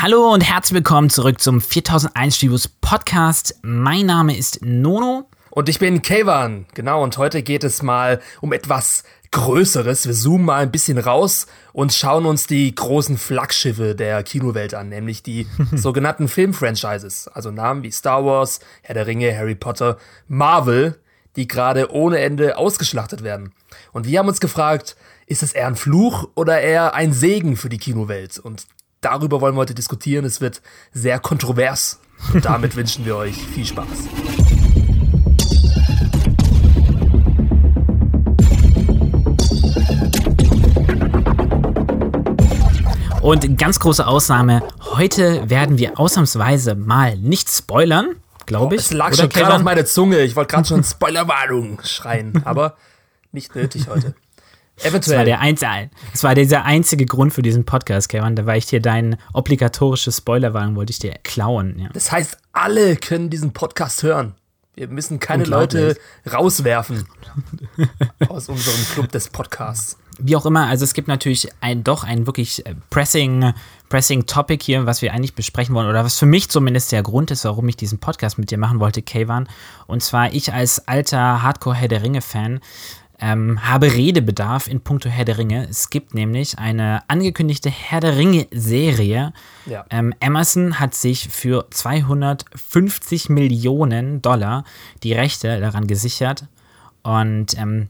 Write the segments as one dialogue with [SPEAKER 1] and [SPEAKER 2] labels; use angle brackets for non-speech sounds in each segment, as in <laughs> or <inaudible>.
[SPEAKER 1] Hallo und herzlich willkommen zurück zum 4001 Studios Podcast. Mein Name ist Nono.
[SPEAKER 2] Und ich bin Kevan. Genau, und heute geht es mal um etwas Größeres. Wir zoomen mal ein bisschen raus und schauen uns die großen Flaggschiffe der Kinowelt an, nämlich die <laughs> sogenannten Filmfranchises. Also Namen wie Star Wars, Herr der Ringe, Harry Potter, Marvel, die gerade ohne Ende ausgeschlachtet werden. Und wir haben uns gefragt, ist es eher ein Fluch oder eher ein Segen für die Kinowelt? Und darüber wollen wir heute diskutieren. Es wird sehr kontrovers. Und damit <laughs> wünschen wir euch viel Spaß.
[SPEAKER 1] Und ganz große Ausnahme, heute werden wir ausnahmsweise mal nicht spoilern, glaube ich.
[SPEAKER 2] Es lag schon gerade auf meine Zunge. Ich wollte gerade schon Spoilerwarnung schreien, aber nicht nötig heute. <laughs>
[SPEAKER 1] Eventuell. Das war, der einzige, das war dieser einzige Grund für diesen Podcast, Kevin. Da war ich dir dein obligatorisches Spoilerwarnung, wollte ich dir klauen. Ja.
[SPEAKER 2] Das heißt, alle können diesen Podcast hören. Wir müssen keine Leute rauswerfen <laughs> aus unserem Club des Podcasts
[SPEAKER 1] wie auch immer, also es gibt natürlich ein, doch ein wirklich äh, pressing, pressing Topic hier, was wir eigentlich besprechen wollen, oder was für mich zumindest der Grund ist, warum ich diesen Podcast mit dir machen wollte, Kayvan. Und zwar ich als alter Hardcore-Herr der Ringe-Fan ähm, habe Redebedarf in puncto Herr der Ringe. Es gibt nämlich eine angekündigte Herr der Ringe-Serie. Ja. Ähm, Amazon hat sich für 250 Millionen Dollar die Rechte daran gesichert. Und ähm,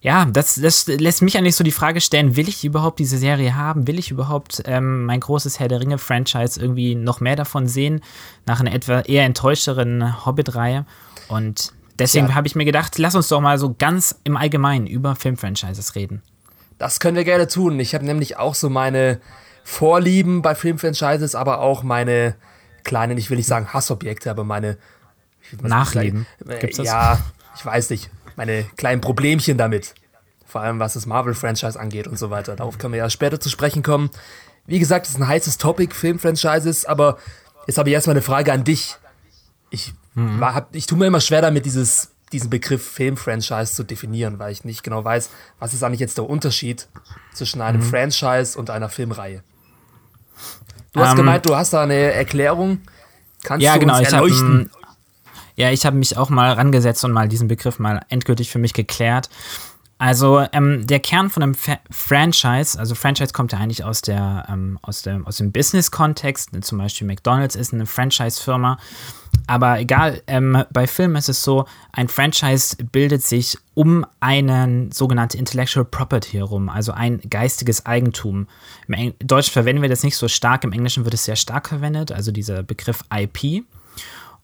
[SPEAKER 1] ja, das, das lässt mich eigentlich so die Frage stellen, will ich überhaupt diese Serie haben? Will ich überhaupt ähm, mein großes Herr der Ringe-Franchise irgendwie noch mehr davon sehen, nach einer etwa eher enttäuschteren Hobbit-Reihe? Und deswegen ja. habe ich mir gedacht, lass uns doch mal so ganz im Allgemeinen über Filmfranchises reden.
[SPEAKER 2] Das können wir gerne tun. Ich habe nämlich auch so meine Vorlieben bei Filmfranchises, aber auch meine kleinen, ich will nicht sagen Hassobjekte, aber meine
[SPEAKER 1] Nachleben.
[SPEAKER 2] Gibt's das? Ja, ich weiß nicht meine kleinen Problemchen damit. Vor allem was das Marvel-Franchise angeht und so weiter. Darauf können wir ja später zu sprechen kommen. Wie gesagt, es ist ein heißes Topic, Film-Franchises, aber jetzt habe ich erstmal eine Frage an dich. Ich, mhm. hab, ich tue mir immer schwer damit, dieses, diesen Begriff Film-Franchise zu definieren, weil ich nicht genau weiß, was ist eigentlich jetzt der Unterschied zwischen einem mhm. Franchise und einer Filmreihe. Du hast ähm, gemeint, du hast da eine Erklärung. Kannst
[SPEAKER 1] ja,
[SPEAKER 2] du
[SPEAKER 1] genau,
[SPEAKER 2] uns erleuchten?
[SPEAKER 1] Ich ja, ich habe mich auch mal rangesetzt und mal diesen Begriff mal endgültig für mich geklärt. Also ähm, der Kern von einem Fa Franchise, also Franchise kommt ja eigentlich aus, der, ähm, aus, dem, aus dem Business-Kontext, zum Beispiel McDonald's ist eine Franchise-Firma, aber egal, ähm, bei Filmen ist es so, ein Franchise bildet sich um eine sogenannte Intellectual Property herum, also ein geistiges Eigentum. Im Deutschen verwenden wir das nicht so stark, im Englischen wird es sehr stark verwendet, also dieser Begriff IP.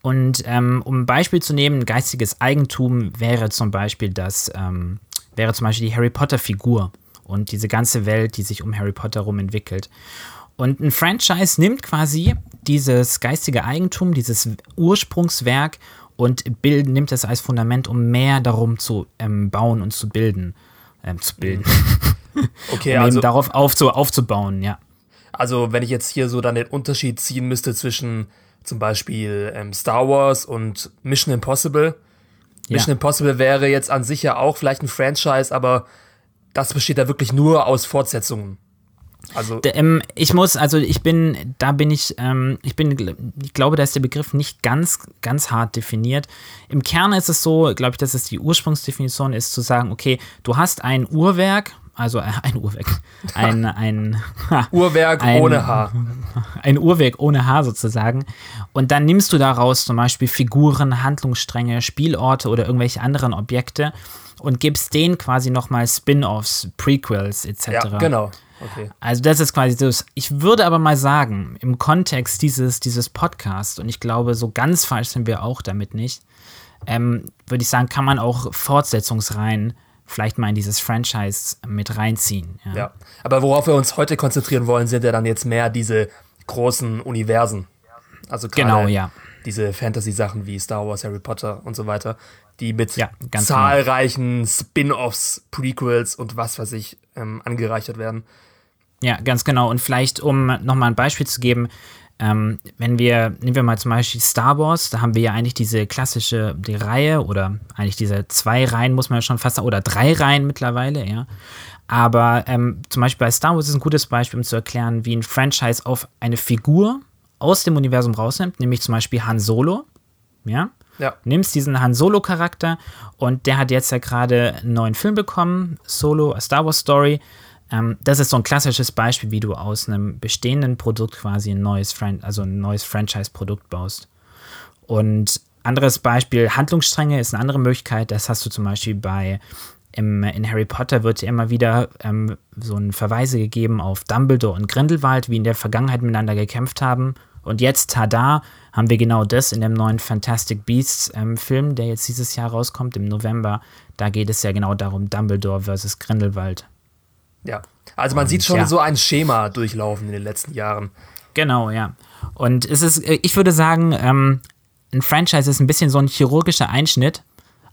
[SPEAKER 1] Und ähm, um ein Beispiel zu nehmen, geistiges Eigentum wäre zum Beispiel das, ähm, wäre zum Beispiel die Harry Potter-Figur und diese ganze Welt, die sich um Harry Potter herum entwickelt. Und ein Franchise nimmt quasi dieses geistige Eigentum, dieses Ursprungswerk und bild, nimmt es als Fundament, um mehr darum zu ähm, bauen und zu bilden. Ähm, zu bilden. <laughs> Okay, um also darauf aufzu, aufzubauen, ja.
[SPEAKER 2] Also, wenn ich jetzt hier so dann den Unterschied ziehen müsste zwischen zum Beispiel ähm, Star Wars und Mission Impossible. Ja. Mission Impossible wäre jetzt an sich ja auch vielleicht ein Franchise, aber das besteht da wirklich nur aus Fortsetzungen.
[SPEAKER 1] Also ähm, ich muss, also ich bin, da bin ich, ähm, ich bin, ich glaube, da ist der Begriff nicht ganz, ganz hart definiert. Im Kern ist es so, glaube ich, dass es die Ursprungsdefinition ist, zu sagen, okay, du hast ein Uhrwerk, also äh, ein Uhrwerk, ein, <laughs> ein
[SPEAKER 2] Uhrwerk ein, ohne Haar. <laughs>
[SPEAKER 1] Ein Uhrwerk ohne Haar sozusagen. Und dann nimmst du daraus zum Beispiel Figuren, Handlungsstränge, Spielorte oder irgendwelche anderen Objekte und gibst denen quasi nochmal Spin-offs, Prequels etc.
[SPEAKER 2] Ja, genau. Okay.
[SPEAKER 1] Also das ist quasi das. Ich würde aber mal sagen, im Kontext dieses, dieses Podcasts, und ich glaube, so ganz falsch sind wir auch damit nicht, ähm, würde ich sagen, kann man auch Fortsetzungsreihen vielleicht mal in dieses Franchise mit reinziehen.
[SPEAKER 2] Ja. ja. aber worauf wir uns heute konzentrieren wollen, sind ja dann jetzt mehr diese großen Universen. Also genau, ja. diese Fantasy-Sachen wie Star Wars, Harry Potter und so weiter, die mit ja, genau. zahlreichen genau. Spin-offs, Prequels und was weiß ich ähm, angereichert werden.
[SPEAKER 1] Ja, ganz genau. Und vielleicht, um nochmal ein Beispiel zu geben, ähm, wenn wir, nehmen wir mal zum Beispiel Star Wars, da haben wir ja eigentlich diese klassische die Reihe oder eigentlich diese zwei Reihen, muss man ja schon fast sagen, oder drei Reihen mittlerweile, ja. Aber ähm, zum Beispiel bei Star Wars ist ein gutes Beispiel, um zu erklären, wie ein Franchise auf eine Figur aus dem Universum rausnimmt, nämlich zum Beispiel Han Solo. Ja.
[SPEAKER 2] Ja.
[SPEAKER 1] Nimmst diesen Han Solo-Charakter und der hat jetzt ja gerade einen neuen Film bekommen, Solo, A Star Wars Story. Ähm, das ist so ein klassisches Beispiel, wie du aus einem bestehenden Produkt quasi ein neues, Fran also ein neues Franchise-Produkt baust. Und anderes Beispiel, Handlungsstränge ist eine andere Möglichkeit. Das hast du zum Beispiel bei im, in Harry Potter wird immer wieder ähm, so ein Verweise gegeben auf Dumbledore und Grindelwald, wie in der Vergangenheit miteinander gekämpft haben. Und jetzt, tada, haben wir genau das in dem neuen Fantastic Beasts ähm, der jetzt dieses Jahr rauskommt, im November. Da geht es ja genau darum, Dumbledore versus Grindelwald.
[SPEAKER 2] Ja, also man und, sieht schon ja. so ein Schema durchlaufen in den letzten Jahren.
[SPEAKER 1] Genau, ja. Und es ist, äh, ich würde sagen, ähm, ein Franchise ist ein bisschen so ein chirurgischer Einschnitt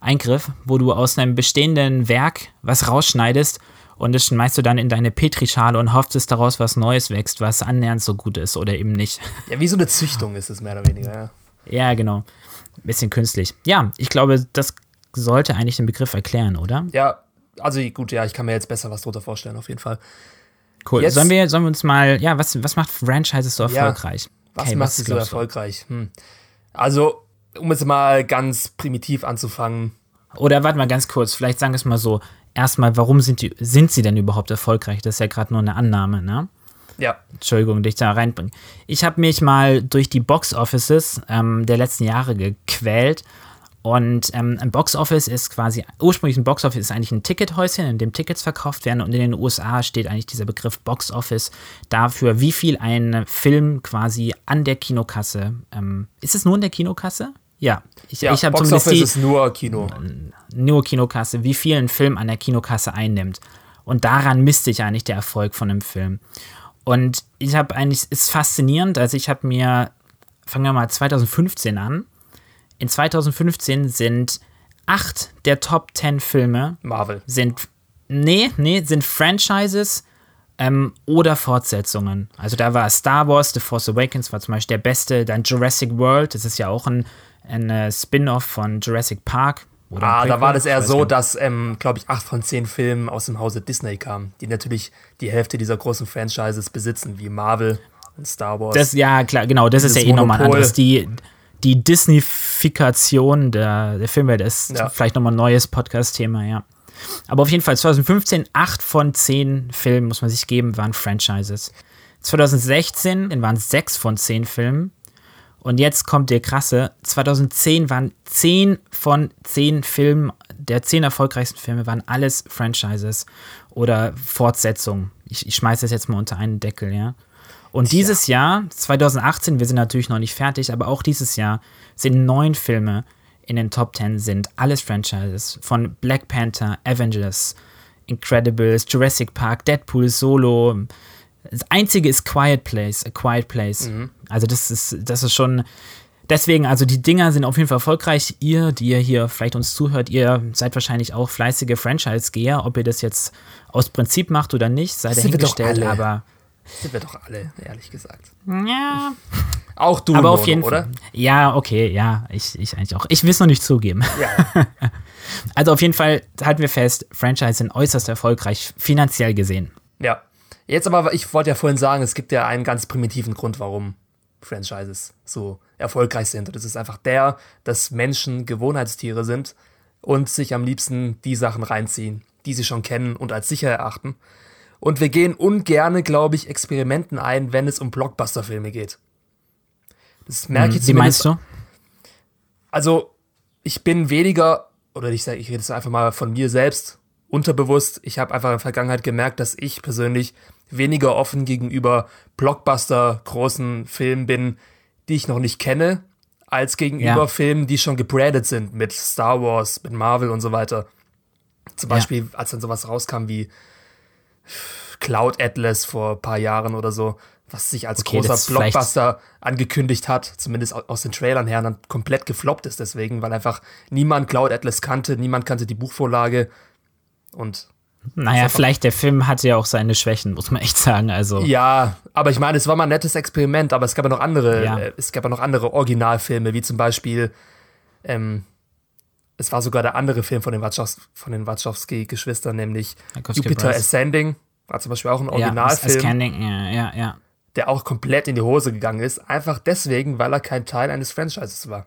[SPEAKER 1] Eingriff, wo du aus einem bestehenden Werk was rausschneidest und das schmeißt du dann in deine Petrischale und hoffst, dass daraus was Neues wächst, was annähernd so gut ist oder eben nicht. <laughs>
[SPEAKER 2] Ja, wie so eine Züchtung ist es mehr oder weniger, ja.
[SPEAKER 1] Ja, genau. Ein bisschen künstlich. Ja, ich glaube, das sollte eigentlich den Begriff erklären, oder?
[SPEAKER 2] Ja, also gut, ja, ich kann mir jetzt besser was drunter vorstellen, auf jeden Fall.
[SPEAKER 1] Cool. Jetzt, sollen, wir, sollen wir uns mal, ja, was, was macht Franchises so erfolgreich? Ja,
[SPEAKER 2] was okay, macht sie so erfolgreich? Hm. Also, um es mal ganz primitiv anzufangen.
[SPEAKER 1] Oder warte mal ganz kurz, vielleicht sagen wir es mal so. Erstmal, warum sind, die, sind sie denn überhaupt erfolgreich? Das ist ja gerade nur eine Annahme, ne?
[SPEAKER 2] Ja.
[SPEAKER 1] Entschuldigung, dich da reinbringen. Ich habe mich mal durch die Box Offices ähm, der letzten Jahre gequält. Und ähm, ein Box Office ist quasi, ursprünglich ein Box Office ist eigentlich ein Tickethäuschen, in dem Tickets verkauft werden. Und in den USA steht eigentlich dieser Begriff Box Office dafür, wie viel ein Film quasi an der Kinokasse. Ähm, ist es nur in der Kinokasse? Ja,
[SPEAKER 2] ich, ja, ich habe zumindest die, ist nur Kino.
[SPEAKER 1] Nur Kinokasse, wie viel ein Film an der Kinokasse einnimmt. Und daran misst sich eigentlich der Erfolg von einem Film. Und ich habe eigentlich, ist faszinierend, also ich habe mir, fangen wir mal 2015 an. In 2015 sind acht der Top 10 Filme
[SPEAKER 2] Marvel.
[SPEAKER 1] Sind, nee, nee, sind Franchises ähm, oder Fortsetzungen. Also da war Star Wars, The Force Awakens war zum Beispiel der beste, dann Jurassic World, das ist ja auch ein ein äh, Spin-off von Jurassic Park.
[SPEAKER 2] ah, da war das eher so, dass, ähm, glaube ich, acht von zehn Filmen aus dem Hause Disney kamen, die natürlich die Hälfte dieser großen Franchises besitzen, wie Marvel und Star Wars.
[SPEAKER 1] Das, ja, klar, genau, das ist ja eh nochmal anders. Die, die Disneyfikation der, der Filmwelt ist ja. vielleicht nochmal ein neues Podcast-Thema, ja. Aber auf jeden Fall 2015, acht von zehn Filmen, muss man sich geben, waren Franchises. 2016 waren sechs von zehn Filmen und jetzt kommt der krasse. 2010 waren 10 von 10 Filmen, der 10 erfolgreichsten Filme waren alles Franchises oder Fortsetzungen. Ich, ich schmeiße das jetzt mal unter einen Deckel, ja. Und dieses ja. Jahr, 2018, wir sind natürlich noch nicht fertig, aber auch dieses Jahr sind neun Filme in den Top 10 sind alles Franchises. Von Black Panther, Avengers, Incredibles, Jurassic Park, Deadpool, Solo, das einzige ist Quiet Place, A Quiet Place. Mhm. Also das ist, das ist schon. Deswegen, also die Dinger sind auf jeden Fall erfolgreich. Ihr, die ihr hier vielleicht uns zuhört, ihr seid wahrscheinlich auch fleißige Franchise-Geher. Ob ihr das jetzt aus Prinzip macht oder nicht, sei dahingestellt, aber.
[SPEAKER 2] Sind wir doch alle, ehrlich gesagt.
[SPEAKER 1] Ja.
[SPEAKER 2] Auch du,
[SPEAKER 1] aber auf jeden Fall, oder? Ja, okay, ja, ich, ich eigentlich auch. Ich will es noch nicht zugeben. Ja. <laughs> also auf jeden Fall halten wir fest, Franchise sind äußerst erfolgreich, finanziell gesehen.
[SPEAKER 2] Ja. Jetzt aber, ich wollte ja vorhin sagen, es gibt ja einen ganz primitiven Grund, warum Franchises so erfolgreich sind. Und das ist einfach der, dass Menschen Gewohnheitstiere sind und sich am liebsten die Sachen reinziehen, die sie schon kennen und als sicher erachten. Und wir gehen ungerne, glaube ich, Experimenten ein, wenn es um Blockbuster-Filme geht.
[SPEAKER 1] Das merke hm, ich zumindest. Wie meinst du?
[SPEAKER 2] Also, ich bin weniger, oder ich sage, ich rede jetzt einfach mal von mir selbst, unterbewusst. Ich habe einfach in der Vergangenheit gemerkt, dass ich persönlich weniger offen gegenüber Blockbuster großen Filmen bin, die ich noch nicht kenne, als gegenüber ja. Filmen, die schon gebrandet sind mit Star Wars, mit Marvel und so weiter. Zum Beispiel, ja. als dann sowas rauskam wie Cloud Atlas vor ein paar Jahren oder so, was sich als okay, großer Blockbuster angekündigt hat, zumindest aus den Trailern her, dann komplett gefloppt ist deswegen, weil einfach niemand Cloud Atlas kannte, niemand kannte die Buchvorlage und
[SPEAKER 1] naja, vielleicht der Film hatte ja auch seine Schwächen, muss man echt sagen. Also
[SPEAKER 2] ja, aber ich meine, es war mal ein nettes Experiment, aber es gab ja noch andere, ja. äh, es gab ja noch andere Originalfilme, wie zum Beispiel ähm, es war sogar der andere Film von den, Wachowski, von den Wachowski-Geschwistern, nämlich
[SPEAKER 1] Wachowski
[SPEAKER 2] Jupiter
[SPEAKER 1] Brothers.
[SPEAKER 2] Ascending. War zum Beispiel auch ein Originalfilm,
[SPEAKER 1] Ascending, ja, ja, ja.
[SPEAKER 2] der auch komplett in die Hose gegangen ist. Einfach deswegen, weil er kein Teil eines Franchises war.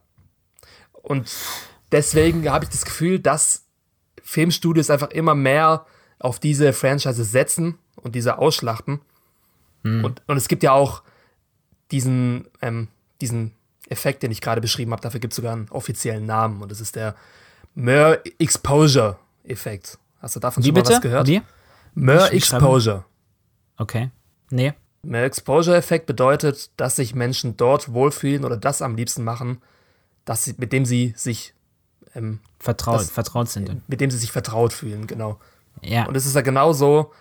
[SPEAKER 2] Und deswegen habe ich das Gefühl, dass Filmstudios einfach immer mehr auf diese Franchises setzen und diese ausschlachten. Und, und es gibt ja auch diesen, ähm, diesen Effekt, den ich gerade beschrieben habe. Dafür gibt es sogar einen offiziellen Namen. Und das ist der Mer Exposure Effekt. Hast du davon
[SPEAKER 1] Wie
[SPEAKER 2] schon mal
[SPEAKER 1] bitte?
[SPEAKER 2] was gehört?
[SPEAKER 1] Wie?
[SPEAKER 2] Mer? Exposure.
[SPEAKER 1] Okay. Nee.
[SPEAKER 2] Mehr Exposure-Effekt bedeutet, dass sich Menschen dort wohlfühlen oder das am liebsten machen, dass sie, mit dem sie sich, ähm,
[SPEAKER 1] Vertraut,
[SPEAKER 2] Das-
[SPEAKER 1] vertraut sind.
[SPEAKER 2] mit dem sie sich vertraut fühlen, genau.
[SPEAKER 1] Ja.
[SPEAKER 2] Und es ist ja genauso,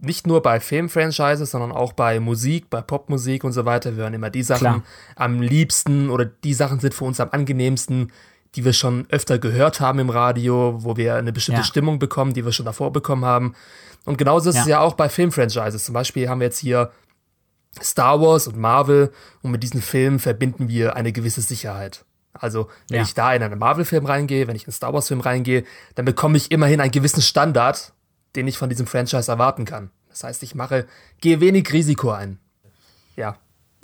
[SPEAKER 2] nicht nur bei Filmfranchises, sondern auch bei Musik, bei Popmusik und so weiter. Wir hören immer die Sachen
[SPEAKER 1] Klar.
[SPEAKER 2] am liebsten oder die Sachen sind für uns am angenehmsten, die wir schon öfter gehört haben im Radio, wo wir eine bestimmte
[SPEAKER 1] Ja.
[SPEAKER 2] Stimmung bekommen, die wir schon davor bekommen haben. Und genauso ist es
[SPEAKER 1] Ja.
[SPEAKER 2] ja auch bei Filmfranchises. Zum Beispiel haben wir jetzt hier Star Wars und Marvel und mit diesen Filmen verbinden wir eine gewisse Sicherheit. Also, wenn
[SPEAKER 1] Ja.
[SPEAKER 2] ich da in einen Marvel-Film reingehe, wenn ich in einen Star Wars-Film reingehe, dann bekomme ich immerhin einen gewissen Standard, den ich von diesem Franchise erwarten kann. Das heißt, ich mache, gehe wenig Risiko ein. Ja,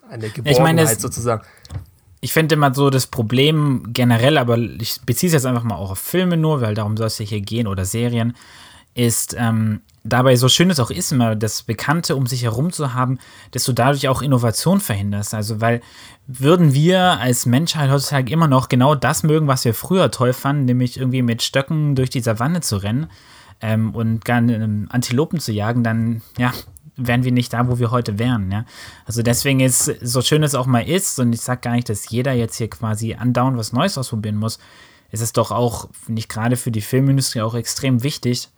[SPEAKER 2] eine Geborgenheit
[SPEAKER 1] meine, das-
[SPEAKER 2] sozusagen.
[SPEAKER 1] Ich finde immer so das Problem generell, aber ich beziehe es jetzt einfach mal auch auf Filme nur, weil darum soll es ja hier gehen oder Serien, ist ähm, dabei so schön es auch ist, immer das Bekannte um sich herum zu haben, dass du dadurch auch Innovation verhinderst. Also, weil würden wir als Menschheit heutzutage immer noch genau das mögen, was wir früher toll fanden, nämlich irgendwie mit Stöcken durch die Savanne zu rennen ähm, und gar ähm, Antilopen zu jagen, dann ja, wären wir nicht da, wo wir heute wären. Ja? Also deswegen ist, so schön es auch mal ist, und ich sage gar nicht, dass jeder jetzt hier quasi andauernd was Neues ausprobieren muss, ist es doch auch, finde ich, gerade für die Filmindustrie auch extrem wichtig,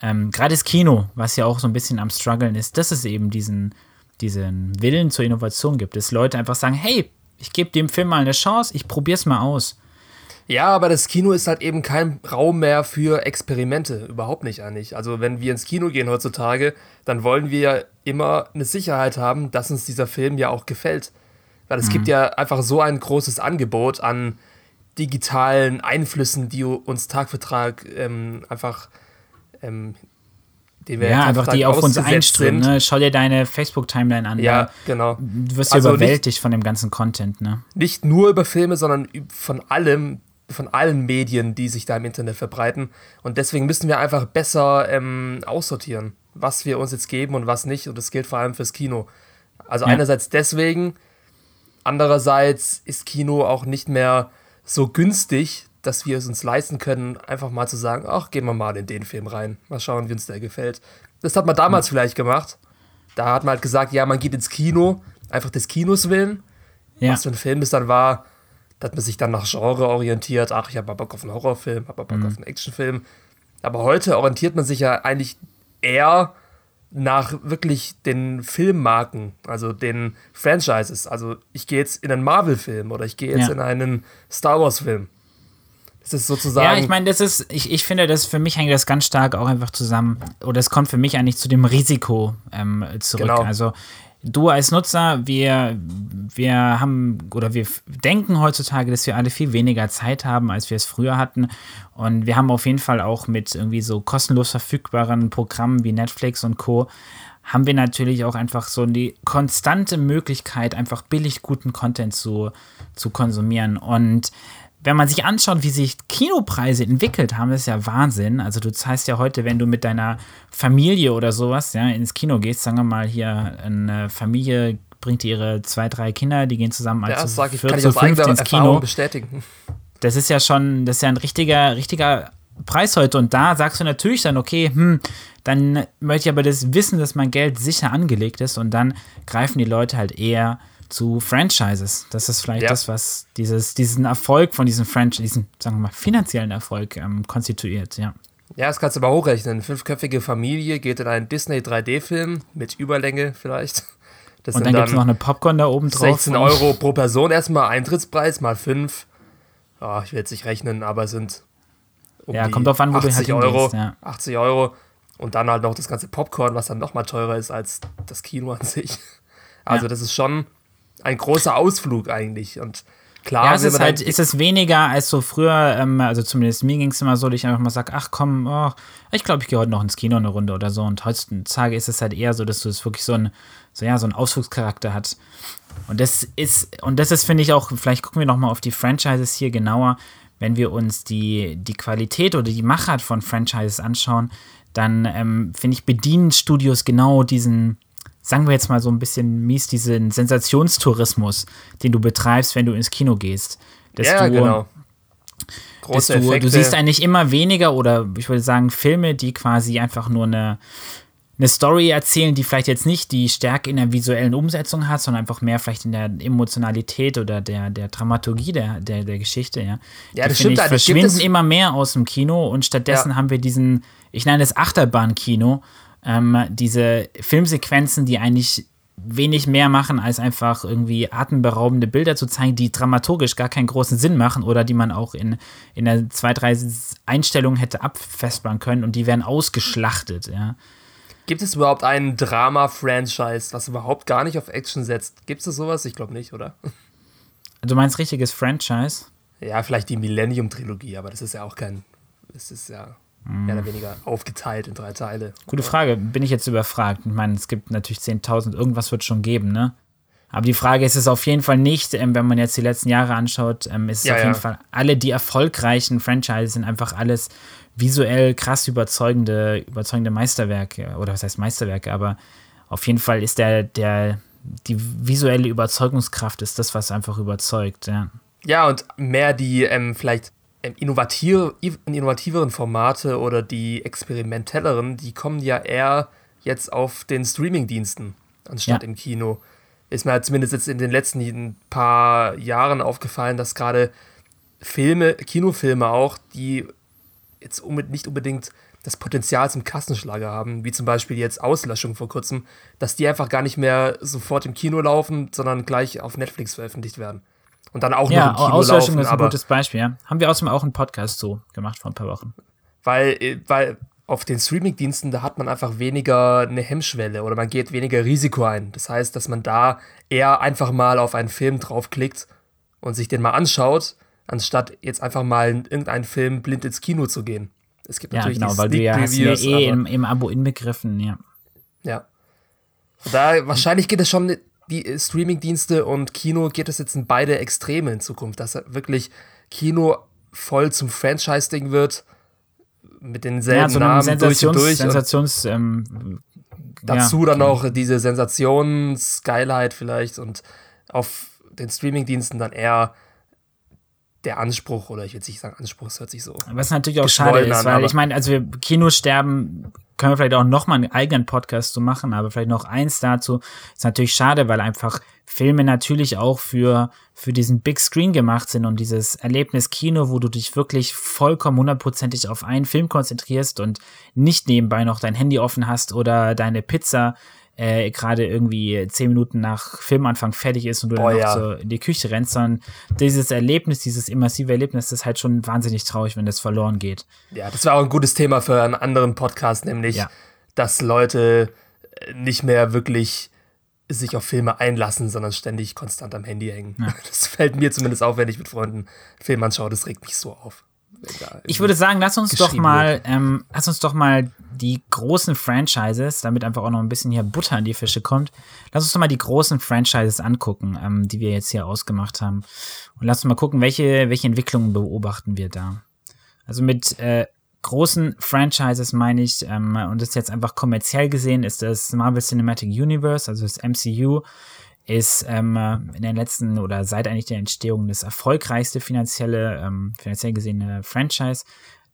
[SPEAKER 1] ähm, gerade das Kino, was ja auch so ein bisschen am struggeln ist, dass es eben diesen, diesen Willen zur Innovation gibt, dass Leute einfach sagen, hey, ich gebe dem Film mal eine Chance, ich probiere es mal aus.
[SPEAKER 2] Ja, aber das Kino ist halt eben kein Raum mehr für Experimente. Überhaupt nicht eigentlich. Also, wenn wir ins Kino gehen heutzutage, dann wollen wir ja immer eine Sicherheit haben, dass uns dieser Film ja auch gefällt. Weil es gibt ja einfach so ein großes Angebot an digitalen Einflüssen, die uns Tag für Tag ähm, einfach, ähm, den wir
[SPEAKER 1] Ja, einfach die auf uns einströmen. Ne? Schau dir deine Facebook-Timeline an.
[SPEAKER 2] Ja, genau.
[SPEAKER 1] Du wirst ja
[SPEAKER 2] Also nicht-
[SPEAKER 1] überwältigt von dem ganzen Content, ne?
[SPEAKER 2] nicht nur über Filme, sondern von allem, von allen Medien, die sich da im Internet verbreiten. Und deswegen müssen wir einfach besser ähm, aussortieren, was wir uns jetzt geben und was nicht. Und das gilt vor allem fürs Kino. Also
[SPEAKER 1] Ja.
[SPEAKER 2] einerseits deswegen, andererseits ist Kino auch nicht mehr so günstig, dass wir es uns leisten können, einfach mal zu sagen, ach, gehen wir mal in den Film rein, mal schauen, wie uns der gefällt. Das hat man damals vielleicht gemacht. Da hat man halt gesagt, ja, man geht ins Kino, einfach des Kinos willen
[SPEAKER 1] Ja.
[SPEAKER 2] was für ein Film es dann war, dass man sich dann nach Genre orientiert. Ach, ich habe mal Bock auf einen Horrorfilm, habe mal
[SPEAKER 1] Mhm.
[SPEAKER 2] Bock auf einen Actionfilm. Aber heute orientiert man sich ja eigentlich eher nach wirklich den Filmmarken, also den Franchises. Also ich gehe jetzt in einen Marvel-Film oder ich gehe jetzt
[SPEAKER 1] Ja.
[SPEAKER 2] in einen Star Wars-Film. Das ist sozusagen.
[SPEAKER 1] Ja, ich meine, das ist, ich, ich finde, das für mich hängt das ganz stark auch einfach zusammen, oder es kommt für mich eigentlich zu dem Risiko ähm, zurück.
[SPEAKER 2] Genau.
[SPEAKER 1] Also du als Nutzer, wir, wir haben oder wir denken heutzutage, dass wir alle viel weniger Zeit haben, als wir es früher hatten. Und wir haben auf jeden Fall auch mit irgendwie so kostenlos verfügbaren Programmen wie Netflix und Co. haben wir natürlich auch einfach so die konstante Möglichkeit, einfach billig guten Content zu, zu konsumieren. Und wenn man sich anschaut, wie sich Kinopreise entwickelt haben, das ist ja Wahnsinn. Also du zahlst ja heute, wenn du mit deiner Familie oder sowas ja, ins Kino gehst, sagen wir mal hier, eine Familie bringt ihre zwei, drei Kinder, die gehen zusammen
[SPEAKER 2] ja,
[SPEAKER 1] also
[SPEAKER 2] das sag ich, kann ich
[SPEAKER 1] zu
[SPEAKER 2] eigener
[SPEAKER 1] fünft ins
[SPEAKER 2] Erfahrung
[SPEAKER 1] Kino.
[SPEAKER 2] bestätigen.
[SPEAKER 1] Das ist ja schon, das ist ja ein richtiger, richtiger Preis heute. Und da sagst du natürlich dann, okay, hm, dann möchte ich aber das wissen, dass mein Geld sicher angelegt ist und dann greifen die Leute halt eher zu Franchises. Das ist vielleicht
[SPEAKER 2] Ja.
[SPEAKER 1] das, was dieses, diesen Erfolg von diesem Franchise, diesen, sagen wir mal, finanziellen Erfolg ähm, konstituiert, ja.
[SPEAKER 2] Ja, das kannst du aber hochrechnen. Eine fünfköpfige Familie geht in einen Disney 3D-Film mit Überlänge vielleicht. Das
[SPEAKER 1] Und
[SPEAKER 2] sind
[SPEAKER 1] dann gibt es noch eine Popcorn da oben drauf.
[SPEAKER 2] 16 Euro pro Person erstmal Eintrittspreis mal 5. Ja, ich will jetzt nicht rechnen, aber es sind um
[SPEAKER 1] Ja,
[SPEAKER 2] die
[SPEAKER 1] kommt drauf an, wo du
[SPEAKER 2] 80
[SPEAKER 1] halt
[SPEAKER 2] Euro,
[SPEAKER 1] hingehst, ja.
[SPEAKER 2] 80 Euro und dann halt noch das ganze Popcorn, was dann nochmal teurer ist als das Kino an sich. Also
[SPEAKER 1] Ja.
[SPEAKER 2] das ist schon ein großer Ausflug eigentlich und Klar,
[SPEAKER 1] Ja, es ist halt, ist es weniger als so früher, ähm, also zumindest mir ging es immer so, dass ich einfach mal sage, ach komm, oh, ich glaube, ich gehe heute noch ins Kino eine Runde oder so. Und heutzutage ist es halt eher so, dass du es wirklich so ein, so ja, so einen Ausflugscharakter hat. Und das ist, und das ist, finde ich auch, vielleicht gucken wir noch mal auf die Franchises hier genauer, wenn wir uns die, die Qualität oder die Machart von Franchises anschauen, dann ähm, finde ich, bedienen Studios genau diesen, sagen wir jetzt mal so ein bisschen mies, diesen Sensationstourismus, den du betreibst, wenn du ins Kino gehst. Dass
[SPEAKER 2] ja,
[SPEAKER 1] du,
[SPEAKER 2] genau.
[SPEAKER 1] dass
[SPEAKER 2] Große
[SPEAKER 1] du,
[SPEAKER 2] Effekte.
[SPEAKER 1] du siehst eigentlich immer weniger oder ich würde sagen Filme, die quasi einfach nur eine, eine Story erzählen, die vielleicht jetzt nicht die Stärke in der visuellen Umsetzung hat, sondern einfach mehr vielleicht in der Emotionalität oder der, der Dramaturgie der, der, der Geschichte, ja.
[SPEAKER 2] Ja,
[SPEAKER 1] die,
[SPEAKER 2] das stimmt,
[SPEAKER 1] ich, verschwinden immer mehr aus dem Kino und stattdessen
[SPEAKER 2] Ja.
[SPEAKER 1] haben wir diesen, ich nenne es Achterbahnkino, ähm, diese Filmsequenzen, die eigentlich wenig mehr machen, als einfach irgendwie atemberaubende Bilder zu zeigen, die dramaturgisch gar keinen großen Sinn machen oder die man auch in, in der zwei, drei Einstellungen hätte abfestbaren können und die werden ausgeschlachtet, ja.
[SPEAKER 2] Gibt es überhaupt ein Drama-Franchise, was überhaupt gar nicht auf Action setzt? Gibt es sowas? Ich glaube nicht, oder? <laughs>
[SPEAKER 1] Du meinst richtiges Franchise?
[SPEAKER 2] Ja, vielleicht die Millennium-Trilogie, aber das ist ja auch kein. Das ist ja mehr oder weniger aufgeteilt in drei Teile.
[SPEAKER 1] Gute Frage, bin ich jetzt überfragt? Ich meine, es gibt natürlich 10.000, irgendwas wird schon geben, ne? Aber die Frage ist es auf jeden Fall nicht, ähm, wenn man jetzt die letzten Jahre anschaut, ähm, ist es
[SPEAKER 2] Ja,
[SPEAKER 1] auf jeden
[SPEAKER 2] ja.
[SPEAKER 1] Fall, alle die erfolgreichen Franchises sind einfach alles visuell krass überzeugende, überzeugende Meisterwerke, oder was heißt Meisterwerke, aber auf jeden Fall ist der, der, die visuelle Überzeugungskraft ist das, was einfach überzeugt, ja.
[SPEAKER 2] Ja, und mehr die ähm, vielleicht innovativ, innovativeren Formate oder die experimentelleren, die kommen ja eher jetzt auf den Streamingdiensten anstatt
[SPEAKER 1] Ja.
[SPEAKER 2] im Kino. Ist mir halt zumindest jetzt in den letzten paar Jahren aufgefallen, dass gerade Filme, Kinofilme auch, die jetzt nicht unbedingt das Potenzial zum Kassenschlager haben, wie zum Beispiel jetzt Auslöschung vor kurzem, dass die einfach gar nicht mehr sofort im Kino laufen, sondern gleich auf Netflix veröffentlicht werden. Und dann auch
[SPEAKER 1] Ja,
[SPEAKER 2] noch im Kino
[SPEAKER 1] Auslöschung
[SPEAKER 2] laufen,
[SPEAKER 1] ist ein gutes Beispiel, ja. Haben wir außerdem auch einen Podcast so gemacht vor ein paar Wochen.
[SPEAKER 2] weil, äh, weil auf den Streamingdiensten, da hat man einfach weniger eine Hemmschwelle oder man geht weniger Risiko ein. Das heißt, dass man da eher einfach mal auf einen Film draufklickt und sich den mal anschaut, anstatt jetzt einfach mal in irgendeinen Film blind ins Kino zu gehen. Es gibt
[SPEAKER 1] Ja,
[SPEAKER 2] natürlich
[SPEAKER 1] genau, weil du ja hast ja eh im, im Abo inbegriffen, ja.
[SPEAKER 2] Ja. Daher, wahrscheinlich geht es schon, die äh, Streamingdienste und Kino geht es jetzt in beide Extreme in Zukunft, dass wirklich Kino voll zum Franchise-Ding wird, mit denselben
[SPEAKER 1] Ja, so
[SPEAKER 2] Namen durch und
[SPEAKER 1] Sensations,
[SPEAKER 2] durch. Und
[SPEAKER 1] Sensations ähm,
[SPEAKER 2] dazu
[SPEAKER 1] ja,
[SPEAKER 2] dann auch diese Sensations-Skylight vielleicht und auf den Streamingdiensten dann eher der Anspruch, oder ich will jetzt nicht sagen Anspruch, es hört sich so.
[SPEAKER 1] Was natürlich auch schade ist, weil ich meine, also wir Kinosterben können wir vielleicht auch noch mal einen eigenen Podcast zu machen, aber vielleicht noch eins dazu. Ist natürlich schade, weil einfach Filme natürlich auch für für diesen Big Screen gemacht sind und dieses Erlebnis Kino, wo du dich wirklich vollkommen hundertprozentig auf einen Film konzentrierst und nicht nebenbei noch dein Handy offen hast oder deine Pizza äh, gerade irgendwie zehn Minuten nach Filmanfang fertig ist und du
[SPEAKER 2] Oh
[SPEAKER 1] dann noch
[SPEAKER 2] ja.
[SPEAKER 1] so in die Küche rennst, sondern dieses Erlebnis, dieses immersive Erlebnis, das ist halt schon wahnsinnig traurig, wenn das verloren geht.
[SPEAKER 2] Ja, das war auch ein gutes Thema für einen anderen Podcast, nämlich,
[SPEAKER 1] Ja.
[SPEAKER 2] dass Leute äh, nicht mehr wirklich sich auf Filme einlassen, sondern ständig konstant am Handy hängen. <laughs> Das fällt mir zumindest auf, wenn ich mit Freunden Film anschaue. Das regt mich so auf. Da
[SPEAKER 1] Ich würde sagen, lass uns doch mal, ähm, lass uns doch mal die großen Franchises, damit einfach auch noch ein bisschen hier Butter in die Fische kommt, lass uns doch mal die großen Franchises angucken, ähm, die wir jetzt hier ausgemacht haben. Und lass uns mal gucken, welche, welche Entwicklungen beobachten wir da. Also mit äh, großen Franchises meine ich, ähm, und das ist jetzt einfach kommerziell gesehen, ist das Marvel Cinematic Universe, also das MCU, ist ähm, äh, in den letzten oder seit eigentlich der Entstehung das erfolgreichste finanzielle, ähm, finanziell gesehene Franchise.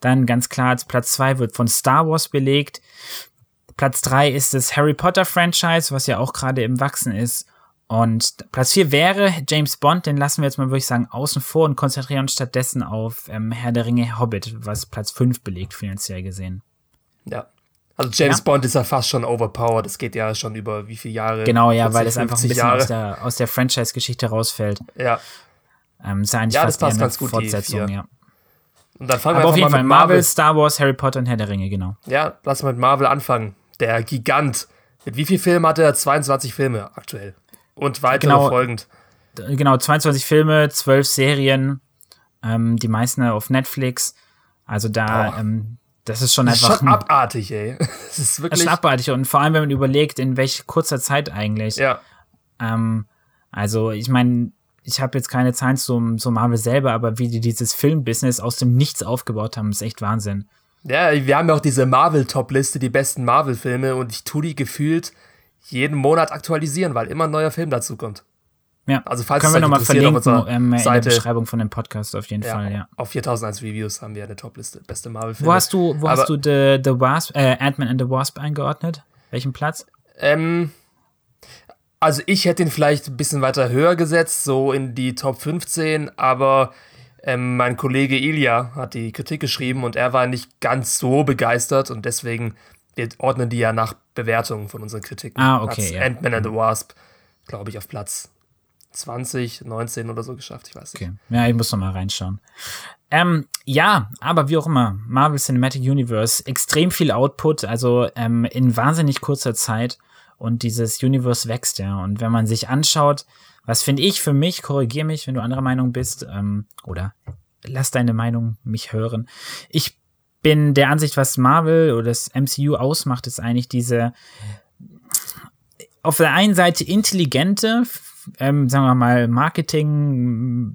[SPEAKER 1] Dann ganz klar, Platz zwei wird von Star Wars belegt. Platz drei ist das Harry Potter Franchise, was ja auch gerade im Wachsen ist. Und Platz vier wäre James Bond, den lassen wir jetzt mal, würde ich sagen, außen vor und konzentrieren uns stattdessen auf ähm, Herr der Ringe Hobbit, was Platz fünf belegt, finanziell gesehen.
[SPEAKER 2] Ja. Also James
[SPEAKER 1] Ja.
[SPEAKER 2] Bond ist ja fast schon overpowered. Das geht ja schon über wie viele Jahre?
[SPEAKER 1] Genau, ja,
[SPEAKER 2] 40,
[SPEAKER 1] weil es einfach ein
[SPEAKER 2] 50
[SPEAKER 1] bisschen
[SPEAKER 2] Jahre.
[SPEAKER 1] aus der, aus der Franchise-Geschichte rausfällt.
[SPEAKER 2] Ja.
[SPEAKER 1] Ähm, ist ja eigentlich
[SPEAKER 2] Ja, das
[SPEAKER 1] fast eher
[SPEAKER 2] passt
[SPEAKER 1] eine
[SPEAKER 2] ganz gut, die
[SPEAKER 1] Fortsetzung, ja.
[SPEAKER 2] Und dann fangen
[SPEAKER 1] Aber
[SPEAKER 2] wir
[SPEAKER 1] auf jeden
[SPEAKER 2] mal
[SPEAKER 1] Fall
[SPEAKER 2] mit
[SPEAKER 1] Marvel,
[SPEAKER 2] Marvel.
[SPEAKER 1] Star Wars, Harry Potter und Herr der Ringe, genau.
[SPEAKER 2] Ja, lass mal mit Marvel anfangen. Der Gigant. Mit wie vielen Filmen hat er? 22 Filme aktuell. Und weitere
[SPEAKER 1] Genau.
[SPEAKER 2] folgend.
[SPEAKER 1] genau, 22 Filme, 12 Serien, ähm, die meisten auf Netflix. Also da, ähm, das ist schon
[SPEAKER 2] Das ist
[SPEAKER 1] einfach.
[SPEAKER 2] schon abartig, ey. <laughs> Das ist
[SPEAKER 1] das ist
[SPEAKER 2] wirklich.
[SPEAKER 1] schon abartig. Und vor allem, wenn man überlegt, in welch kurzer Zeit eigentlich.
[SPEAKER 2] Ja.
[SPEAKER 1] Ähm, also, ich meine, ich habe jetzt keine Zahlen zum, zum Marvel selber, aber wie die dieses Filmbusiness aus dem Nichts aufgebaut haben, ist echt Wahnsinn.
[SPEAKER 2] Ja, wir haben ja auch diese Marvel-Top-Liste, die besten Marvel-Filme und ich tue die gefühlt jeden Monat aktualisieren, weil immer ein neuer Film dazu kommt.
[SPEAKER 1] Ja,
[SPEAKER 2] Also falls
[SPEAKER 1] können wir nochmal
[SPEAKER 2] auf
[SPEAKER 1] verlinken
[SPEAKER 2] unserer
[SPEAKER 1] ähm, in der
[SPEAKER 2] Seite.
[SPEAKER 1] Beschreibung von dem Podcast auf jeden Fall, ja.
[SPEAKER 2] Auf 4001 Reviews haben wir eine Top-Liste, beste Marvel-Filme.
[SPEAKER 1] Wo hast du, wo
[SPEAKER 2] Aber,
[SPEAKER 1] hast du The, the Wasp, äh, Ant-Man and the Wasp eingeordnet? Welchen Platz?
[SPEAKER 2] Ähm, also ich hätte ihn vielleicht ein bisschen weiter höher gesetzt, so in die Top 15, aber ähm, mein Kollege Ilya hat die Kritik geschrieben und er war nicht ganz so begeistert und deswegen, wir ordnen die ja nach Bewertungen von unseren Kritiken.
[SPEAKER 1] Ah, okay, ja.
[SPEAKER 2] Ant-Man and the Wasp, glaube ich, auf Platz 20, 19 oder so geschafft, ich weiß nicht.
[SPEAKER 1] Okay, ja, ich muss noch mal reinschauen. Ähm, ja, aber wie auch immer, Marvel Cinematic Universe, extrem viel Output, also ähm, in wahnsinnig kurzer Zeit und dieses Universe wächst ja. Und wenn man sich anschaut, was finde ich für mich, korrigier mich, wenn du anderer Meinung bist, ähm, oder lass deine Meinung mich hören. Ich bin der Ansicht, was Marvel oder das MCU ausmacht, ist eigentlich diese auf der einen Seite intelligente, ähm, sagen wir mal, Marketing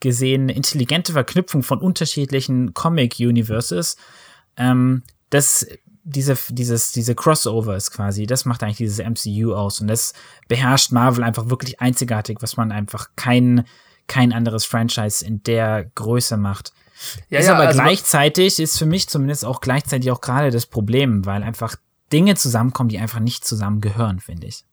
[SPEAKER 1] gesehen, intelligente Verknüpfung von unterschiedlichen Comic-Universes. Ähm, das, diese, dieses, diese Crossovers quasi, das macht eigentlich dieses MCU aus und das beherrscht Marvel einfach wirklich einzigartig, was man einfach kein, kein anderes Franchise in der Größe macht.
[SPEAKER 2] Ja,
[SPEAKER 1] ist
[SPEAKER 2] ja,
[SPEAKER 1] aber
[SPEAKER 2] also-
[SPEAKER 1] gleichzeitig, ist für mich zumindest auch gleichzeitig auch gerade das Problem, weil einfach Dinge zusammenkommen, die einfach nicht zusammengehören, finde ich.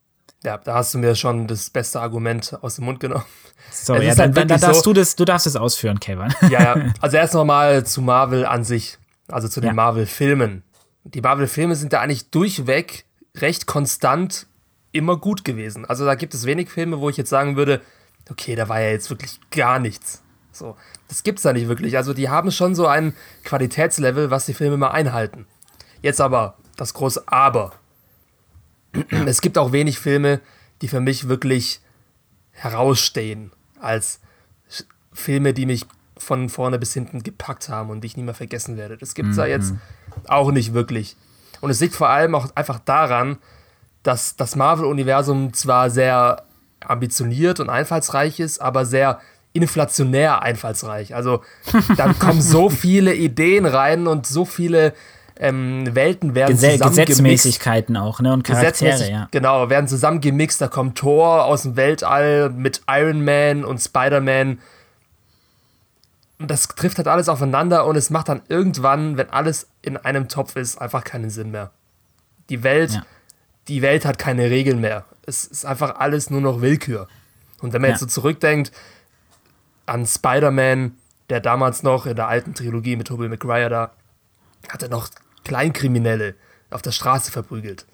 [SPEAKER 2] Ja, da hast du mir schon das beste Argument aus dem Mund genommen.
[SPEAKER 1] So,
[SPEAKER 2] Es
[SPEAKER 1] ja, dann,
[SPEAKER 2] halt
[SPEAKER 1] dann, darfst
[SPEAKER 2] so-
[SPEAKER 1] du das, du darfst es ausführen, Kevin.
[SPEAKER 2] Ja, ja. <laughs> Also erst noch mal zu Marvel an sich, also zu den
[SPEAKER 1] Ja.
[SPEAKER 2] Marvel-Filmen. Die Marvel-Filme sind da eigentlich durchweg recht konstant immer gut gewesen. Also da gibt es wenig Filme, wo ich jetzt sagen würde, okay, da war ja jetzt wirklich gar nichts. So, das gibt's da nicht wirklich. Also die haben schon so ein Qualitätslevel, was die Filme mal einhalten. Jetzt aber das große Aber. <clears throat> Es gibt auch wenig Filme, die für mich wirklich herausstehen als Filme, die mich von vorne bis hinten gepackt haben und die ich nie mehr vergessen werde. Das gibt's da jetzt auch nicht wirklich. Und es liegt vor allem auch einfach daran, dass das Marvel-Universum zwar sehr ambitioniert und einfallsreich ist, aber sehr inflationär einfallsreich. Also da kommen so <laughs> viele Ideen rein und so viele ähm, Welten werden zusammengemixt.
[SPEAKER 1] Gesetzmäßigkeiten auch, ne? Und Charaktere, ja.
[SPEAKER 2] genau, werden zusammengemixt. Da kommt Thor aus dem Weltall mit Iron Man und Spider-Man. Und das trifft halt alles aufeinander und es macht dann irgendwann, wenn alles in einem Topf ist, einfach keinen Sinn mehr. Die Welt,
[SPEAKER 1] Ja.
[SPEAKER 2] die Welt hat keine Regeln mehr. Es ist einfach alles nur noch Willkür. Und wenn man
[SPEAKER 1] Ja.
[SPEAKER 2] jetzt so zurückdenkt an Spider-Man, der damals noch in der alten Trilogie mit Tobey Maguire da, hatte noch Kleinkriminelle auf der Straße verprügelt.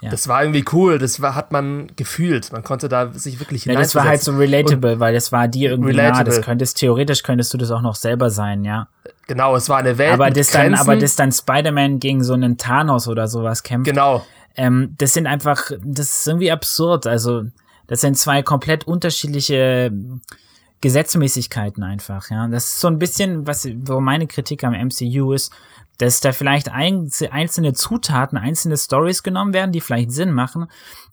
[SPEAKER 1] Ja.
[SPEAKER 2] Das war irgendwie cool, das war, hat man gefühlt. Man konnte da sich wirklich
[SPEAKER 1] Ja, das war halt so relatable, weil das war dir irgendwie nah.
[SPEAKER 2] Relatable.
[SPEAKER 1] Das könntest, theoretisch könntest du das auch noch selber sein, ja.
[SPEAKER 2] Und, genau, es war eine Welt
[SPEAKER 1] Aber das dann, aber das dann Spider-Man gegen so einen Thanos oder sowas kämpft.
[SPEAKER 2] Genau,
[SPEAKER 1] Ähm, das sind einfach, das ist irgendwie absurd. Also, das sind zwei komplett unterschiedliche Gesetzmäßigkeiten einfach, ja. Das ist so ein bisschen, was, wo meine Kritik am MCU ist, dass da vielleicht einz- einzelne Zutaten, einzelne Stories genommen werden, die vielleicht Sinn machen.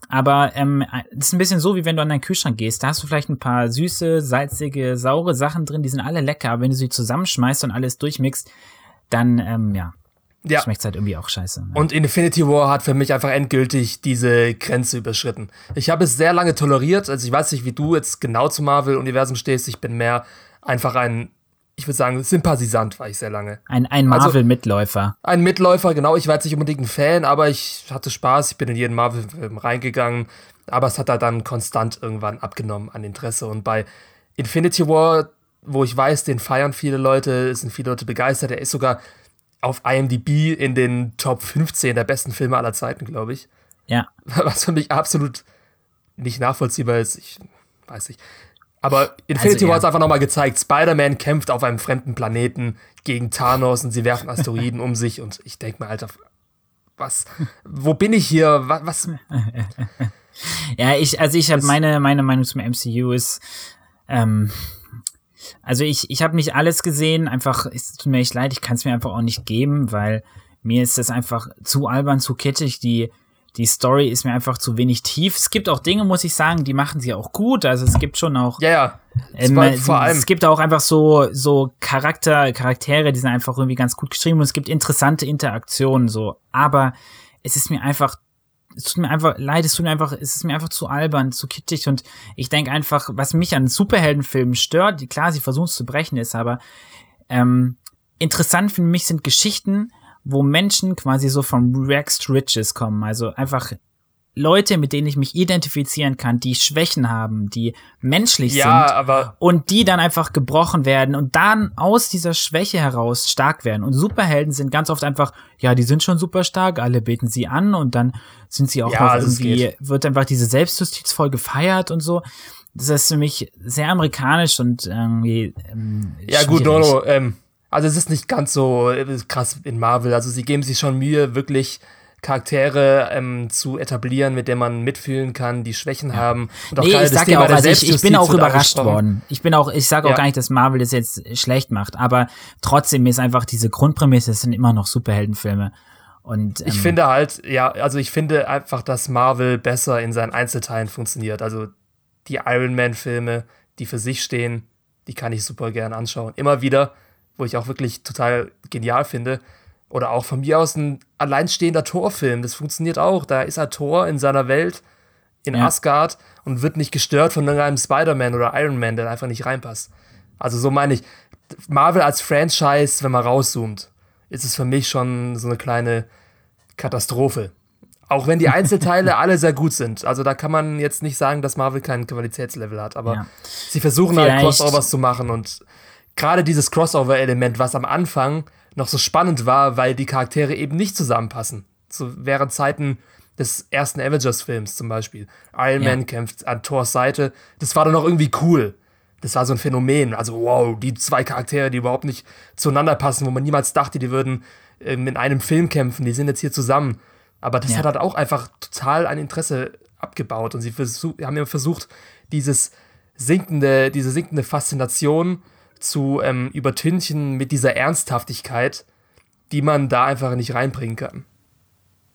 [SPEAKER 1] Aber ähm, das ist ein bisschen so, wie wenn du an deinen Kühlschrank gehst. Da hast du vielleicht ein paar süße, salzige, saure Sachen drin, die sind alle lecker, aber wenn du sie zusammenschmeißt und alles durchmixst, dann, ähm, ja,
[SPEAKER 2] ja.
[SPEAKER 1] schmeckt's halt irgendwie auch scheiße. Ja.
[SPEAKER 2] Und Infinity War hat für mich einfach endgültig diese Grenze überschritten. Ich habe es sehr lange toleriert. Also ich weiß nicht, wie du jetzt genau zum Marvel-Universum stehst. Ich bin mehr einfach ein, ich würde sagen, Sympathisant war ich sehr lange.
[SPEAKER 1] Ein, ein
[SPEAKER 2] Also-
[SPEAKER 1] Marvel-Mitläufer.
[SPEAKER 2] Ein Mitläufer, genau. Ich war jetzt nicht unbedingt ein Fan, aber ich hatte Spaß. Ich bin in jeden Marvel-Film reingegangen. Aber es hat halt dann konstant irgendwann abgenommen an Interesse. Und bei Infinity War, wo ich weiß, den feiern viele Leute, es sind viele Leute begeistert. Er ist sogar auf IMDb in den Top 15 der besten Filme aller Zeiten, glaube ich.
[SPEAKER 1] Ja. <laughs>
[SPEAKER 2] Was für mich absolut nicht nachvollziehbar ist. Ich weiß nicht. Aber Infinity
[SPEAKER 1] Also, ja.
[SPEAKER 2] War hat einfach nochmal gezeigt, Spider-Man kämpft auf einem fremden Planeten gegen Thanos und sie werfen Asteroiden um sich und ich denke mir, Alter, was, wo bin ich hier? Was? was?
[SPEAKER 1] ja, ich, also ich habe meine, meine Meinung zum MCU ist, ähm, also ich, ich habe nicht alles gesehen, einfach, es tut mir echt leid, ich kann es mir einfach auch nicht geben, weil mir ist das einfach zu albern, zu kitschig, die, die Story ist mir einfach zu wenig tief. Es gibt auch Dinge, muss ich sagen, die machen sie auch gut. Also es gibt schon auch.
[SPEAKER 2] Ja, ja.
[SPEAKER 1] Ähm, vor allem. Es gibt auch einfach so, so Charakter, Charaktere, die sind einfach irgendwie ganz gut geschrieben und es gibt interessante Interaktionen so. Aber es ist mir einfach es tut mir einfach leid, es tut mir einfach, es ist mir einfach zu albern, zu kittig und ich denke einfach, was mich an Superheldenfilmen stört, klar, sie versuchen es zu brechen, ist aber ähm, interessant für mich sind Geschichten, wo Menschen quasi so vom Rags to Riches kommen, also einfach Leute, mit denen ich mich identifizieren kann, die Schwächen haben, die menschlich
[SPEAKER 2] ja,
[SPEAKER 1] sind
[SPEAKER 2] aber
[SPEAKER 1] und die dann einfach gebrochen werden und dann aus dieser Schwäche heraus stark werden. Und Superhelden sind ganz oft einfach, ja, die sind schon super stark, alle beten sie an und dann sind sie auch
[SPEAKER 2] ja,
[SPEAKER 1] noch irgendwie, wird einfach diese Selbstjustiz voll gefeiert und so. Das ist für mich sehr amerikanisch und irgendwie. Ähm,
[SPEAKER 2] ja, gut, Nono, ähm, also es ist nicht ganz so äh, krass in Marvel. Also sie geben sich schon Mühe, wirklich Charaktere ähm, zu etablieren, mit denen man mitfühlen kann, die Schwächen ja. haben.
[SPEAKER 1] Und auch nee, ich sag ja auch, also ich, ich bin auch überrascht worden. Ich bin auch, ich sage auch ja. gar nicht, dass Marvel das jetzt schlecht macht, aber trotzdem ist einfach diese Grundprämisse, es sind immer noch Superheldenfilme. Und, ähm,
[SPEAKER 2] ich finde halt, ja, also ich finde einfach, dass Marvel besser in seinen Einzelteilen funktioniert. Also die Iron Man-Filme, die für sich stehen, die kann ich super gern anschauen. Immer wieder, wo ich auch wirklich total genial finde. Oder auch von mir aus ein alleinstehender Torfilm. Das funktioniert auch. Da ist er Tor in seiner Welt in ja. Asgard und wird nicht gestört von irgendeinem Spider-Man oder Iron Man, der einfach nicht reinpasst. Also so meine ich, Marvel als Franchise, wenn man rauszoomt, ist es für mich schon so eine kleine Katastrophe. Auch wenn die <laughs> Einzelteile alle sehr gut sind. Also da kann man jetzt nicht sagen, dass Marvel kein Qualitätslevel hat, aber ja. sie versuchen halt Vielleicht. halt Crossovers zu machen und gerade dieses Crossover-Element, was am Anfang noch so spannend war, weil die Charaktere eben nicht zusammenpassen. So während Zeiten des ersten Avengers-Films zum Beispiel. Iron ja. Man kämpft an Thors Seite. Das war dann noch irgendwie cool. Das war so ein Phänomen. Also, wow, die zwei Charaktere, die überhaupt nicht zueinander passen, wo man niemals dachte, die würden ähm, in einem Film kämpfen, die sind jetzt hier zusammen. Aber das ja. hat halt auch einfach total ein Interesse abgebaut. Und sie haben ja versucht, dieses sinkende, diese sinkende Faszination zu ähm, übertünchen mit dieser Ernsthaftigkeit, die man da einfach nicht reinbringen kann.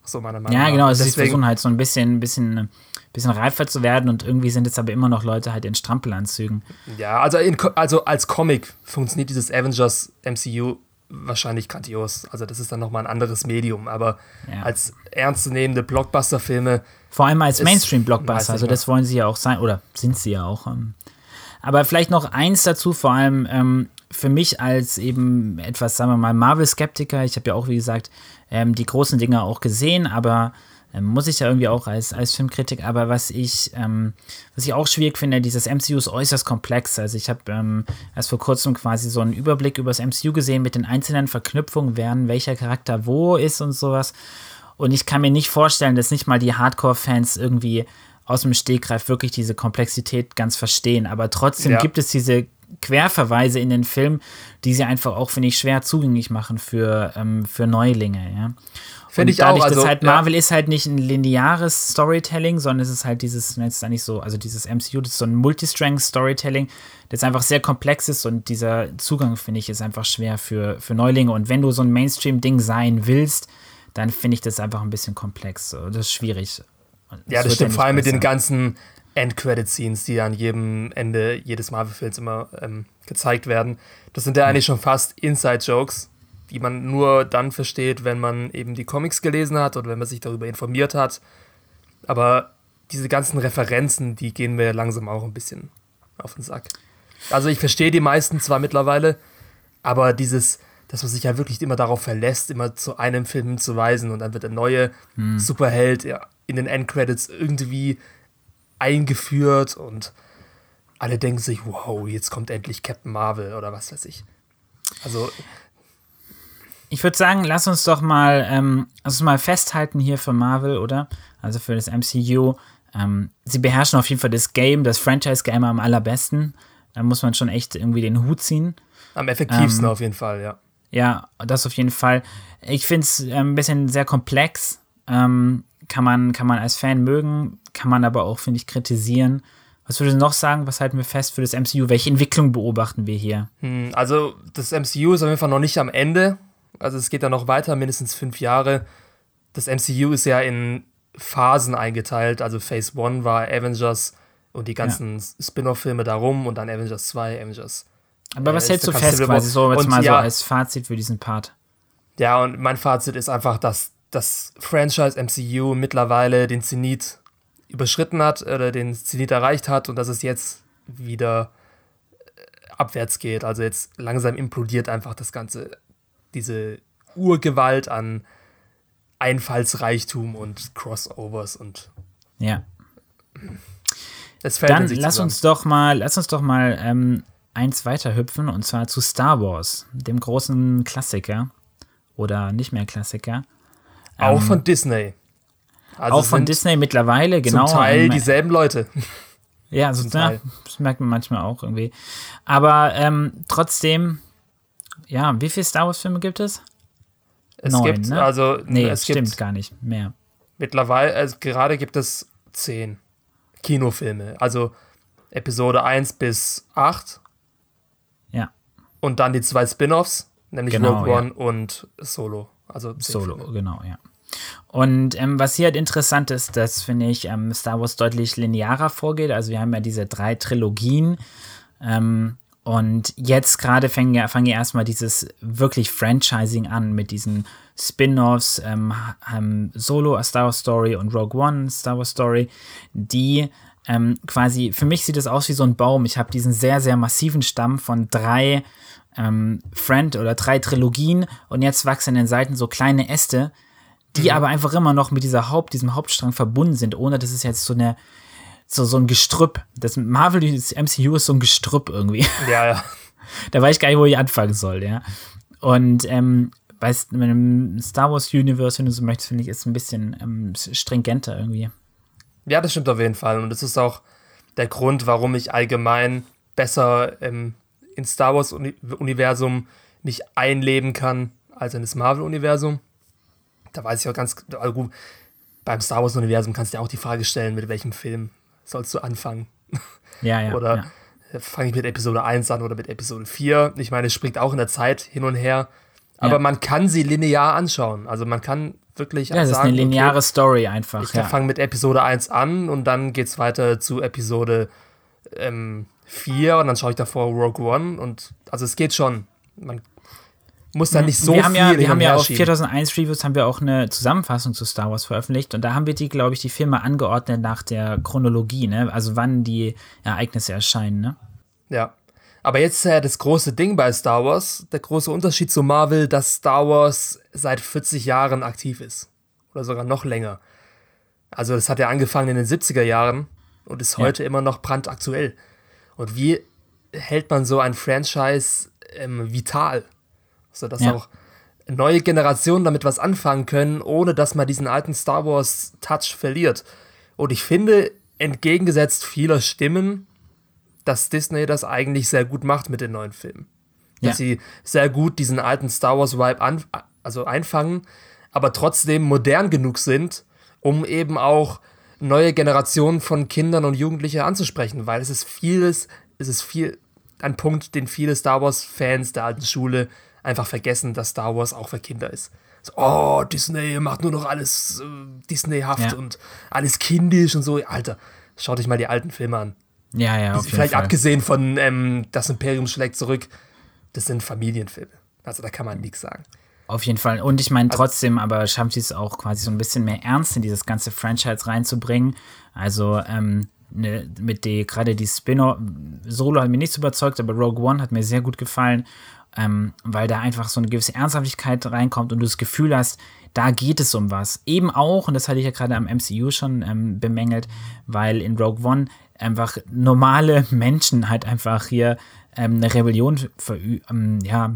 [SPEAKER 1] So meiner Meinung nach. Ja, genau, also Deswegen, sie versuchen halt so ein bisschen, bisschen, bisschen reifer zu werden und irgendwie sind jetzt aber immer noch Leute halt in Strampelanzügen.
[SPEAKER 2] Ja, also, in, also als Comic funktioniert dieses Avengers MCU wahrscheinlich grandios. Also das ist dann nochmal ein anderes Medium, aber ja. als ernstzunehmende Blockbuster-Filme.
[SPEAKER 1] Vor allem als Mainstream-Blockbuster, also das wollen sie ja auch sein, oder sind sie ja auch. Ähm, aber vielleicht noch eins dazu, vor allem ähm, für mich als eben etwas, sagen wir mal, Marvel-Skeptiker. Ich habe ja auch, wie gesagt, ähm, die großen Dinge auch gesehen, aber ähm, muss ich ja irgendwie auch als, als Filmkritik. Aber was ich, ähm, was ich auch schwierig finde, dieses MCU ist äußerst komplex. Also ich habe ähm, erst vor kurzem quasi so einen Überblick über das MCU gesehen mit den einzelnen Verknüpfungen, wer welcher Charakter wo ist und sowas. Und ich kann mir nicht vorstellen, dass nicht mal die Hardcore-Fans irgendwie aus dem Stegreif wirklich diese Komplexität ganz verstehen. Aber trotzdem ja. gibt es diese Querverweise in den Film, die sie einfach auch, finde ich, schwer zugänglich machen für, ähm, für Neulinge, ja.
[SPEAKER 2] Finde ich dadurch, auch.
[SPEAKER 1] Also, dass halt Marvel ja. ist halt nicht ein lineares Storytelling, sondern es ist halt dieses, jetzt ist eigentlich so, also dieses MCU, das ist so ein Multistrength-Storytelling, das einfach sehr komplex ist und dieser Zugang, finde ich, ist einfach schwer für, für Neulinge. Und wenn du so ein Mainstream-Ding sein willst, dann finde ich das einfach ein bisschen komplex. Das ist schwierig.
[SPEAKER 2] Ja, das, das stimmt, vor allem mit den ganzen End-Credit-Scenes, die an jedem Ende jedes Marvel-Films immer ähm, gezeigt werden. Das sind ja eigentlich schon fast Inside-Jokes, die man nur dann versteht, wenn man eben die Comics gelesen hat oder wenn man sich darüber informiert hat. Aber diese ganzen Referenzen, die gehen mir langsam auch ein bisschen auf den Sack. Also ich verstehe die meisten zwar mittlerweile, aber dieses, dass man sich ja wirklich immer darauf verlässt, immer zu einem Film hinzuweisen und dann wird der neue hm. Superheld ja, in den Endcredits irgendwie eingeführt und alle denken sich, wow, jetzt kommt endlich Captain Marvel oder was weiß ich. Also.
[SPEAKER 1] Ich würde sagen, lass uns doch mal, ähm, also mal festhalten hier für Marvel, oder? Also für das MCU. Ähm, sie beherrschen auf jeden Fall das Game, das Franchise-Game am allerbesten. Da muss man schon echt irgendwie den Hut ziehen.
[SPEAKER 2] Am effektivsten ähm, auf jeden Fall, ja.
[SPEAKER 1] Ja, das auf jeden Fall. Ich finde es ein bisschen sehr komplex. Ähm, kann, man, kann man als Fan mögen, kann man aber auch, finde ich, kritisieren. Was würdest du noch sagen? Was halten wir fest für das MCU? Welche Entwicklung beobachten wir hier?
[SPEAKER 2] Hm, also, das MCU ist auf jeden Fall noch nicht am Ende. Also, es geht da noch weiter, mindestens fünf Jahre. Das MCU ist ja in Phasen eingeteilt. Also, Phase 1 war Avengers und die ganzen ja. Spin-off-Filme darum und dann Avengers 2, Avengers.
[SPEAKER 1] Aber äh, was hältst du fest, quasi so jetzt und mal ja, so als Fazit für diesen Part?
[SPEAKER 2] Ja, und mein Fazit ist einfach, dass das Franchise MCU mittlerweile den Zenit überschritten hat oder den Zenit erreicht hat und dass es jetzt wieder äh, abwärts geht. Also jetzt langsam implodiert einfach das Ganze, diese Urgewalt an Einfallsreichtum und Crossovers und
[SPEAKER 1] ja. Dann lass uns doch mal, lass uns doch mal ähm, eins weiter hüpfen und zwar zu Star Wars, dem großen Klassiker oder nicht mehr Klassiker.
[SPEAKER 2] Auch ähm, von Disney.
[SPEAKER 1] Also auch von Disney mittlerweile, genau.
[SPEAKER 2] Zum Teil ähm, dieselben Leute. <laughs>
[SPEAKER 1] Ja, also, ja, das merkt man manchmal auch irgendwie. Aber ähm, trotzdem, ja, wie viele Star Wars-Filme gibt es?
[SPEAKER 2] Es Neun, gibt, ne? also,
[SPEAKER 1] nee, es stimmt gibt, gar nicht, mehr.
[SPEAKER 2] Mittlerweile, also gerade gibt es zehn Kinofilme. Also Episode 1 bis 8. Und dann die zwei Spin-offs, nämlich genau, Rogue One ja. und Solo. Also
[SPEAKER 1] Solo, Filme. genau, ja. Und ähm, was hier halt interessant ist, dass, finde ich, ähm, Star Wars deutlich linearer vorgeht. Also wir haben ja diese drei Trilogien. Ähm, und jetzt gerade fangen ja, fangen ja erstmal dieses wirklich Franchising an mit diesen Spin-offs, ähm, ähm, Solo, A Star Wars Story und Rogue One, Star Wars Story, die ähm, quasi, für mich sieht es aus wie so ein Baum. Ich habe diesen sehr, sehr massiven Stamm von drei ähm, Friend oder drei Trilogien und jetzt wachsen in den Seiten so kleine Äste, die mhm. aber einfach immer noch mit dieser Haupt, diesem Hauptstrang verbunden sind, ohne dass es jetzt so eine so, so ein Gestrüpp. Das Marvel, das MCU ist so ein Gestrüpp irgendwie. <laughs>
[SPEAKER 2] Ja, ja.
[SPEAKER 1] da weiß ich gar nicht, wo ich anfangen soll, ja. Und ähm, bei dem Star Wars Universe, wenn du so möchtest, finde ich, ist ein bisschen ähm, stringenter irgendwie.
[SPEAKER 2] Ja, das stimmt auf jeden Fall. Und das ist auch der Grund, warum ich allgemein besser ähm, ins Star Wars-Universum mich einleben kann als in das Marvel-Universum. Da weiß ich auch ganz also gut, beim Star Wars-Universum kannst du ja auch die Frage stellen, mit welchem Film sollst du anfangen?
[SPEAKER 1] Ja, ja. <laughs>
[SPEAKER 2] oder ja. fange ich mit Episode 1 an oder mit Episode 4? Ich meine, es springt auch in der Zeit hin und her. Aber ja. man kann sie linear anschauen. Also man kann wirklich
[SPEAKER 1] ja, das sagen, ist eine lineare okay, Story einfach.
[SPEAKER 2] Ich ja. fange mit Episode 1 an und dann geht es weiter zu Episode ähm, 4 und dann schaue ich davor Rogue One und also es geht schon. Man muss da nicht so
[SPEAKER 1] wir haben
[SPEAKER 2] viel
[SPEAKER 1] ja, Wir haben ja auf 4001 Reviews haben wir auch eine Zusammenfassung zu Star Wars veröffentlicht und da haben wir die, glaube ich, die Filme angeordnet nach der Chronologie, ne? Also wann die Ereignisse erscheinen, ne?
[SPEAKER 2] Ja. Aber jetzt ist ja das große Ding bei Star Wars, der große Unterschied zu Marvel, dass Star Wars seit 40 Jahren aktiv ist. Oder sogar noch länger. Also das hat ja angefangen in den 70er Jahren und ist heute ja. immer noch brandaktuell. Und wie hält man so ein Franchise ähm, vital? Sodass ja. auch neue Generationen damit was anfangen können, ohne dass man diesen alten Star Wars-Touch verliert. Und ich finde, entgegengesetzt vieler Stimmen, dass Disney das eigentlich sehr gut macht mit den neuen Filmen. Ja. Dass sie sehr gut diesen alten Star Wars-Vibe an, also einfangen, aber trotzdem modern genug sind, um eben auch neue Generationen von Kindern und Jugendlichen anzusprechen, weil es ist vieles, es ist viel ein Punkt, den viele Star Wars-Fans der alten Schule einfach vergessen, dass Star Wars auch für Kinder ist. So, oh, Disney macht nur noch alles äh, Disneyhaft ja. und alles kindisch und so. Alter, schaut euch mal die alten Filme an.
[SPEAKER 1] Ja, ja.
[SPEAKER 2] Auf Vielleicht Fall. abgesehen von ähm, Das Imperium schlägt zurück, das sind Familienfilme. Also da kann man nichts sagen.
[SPEAKER 1] Auf jeden Fall. Und ich meine, also trotzdem, aber schafft sie es auch quasi so ein bisschen mehr Ernst in dieses ganze Franchise reinzubringen. Also, ähm, ne, mit die, gerade die Spin-off, Solo hat mir nichts überzeugt, aber Rogue One hat mir sehr gut gefallen, ähm, weil da einfach so eine gewisse Ernsthaftigkeit reinkommt und du das Gefühl hast, da geht es um was. Eben auch, und das hatte ich ja gerade am MCU schon ähm, bemängelt, weil in Rogue One einfach normale Menschen halt einfach hier ähm, eine Rebellion ähm, ja,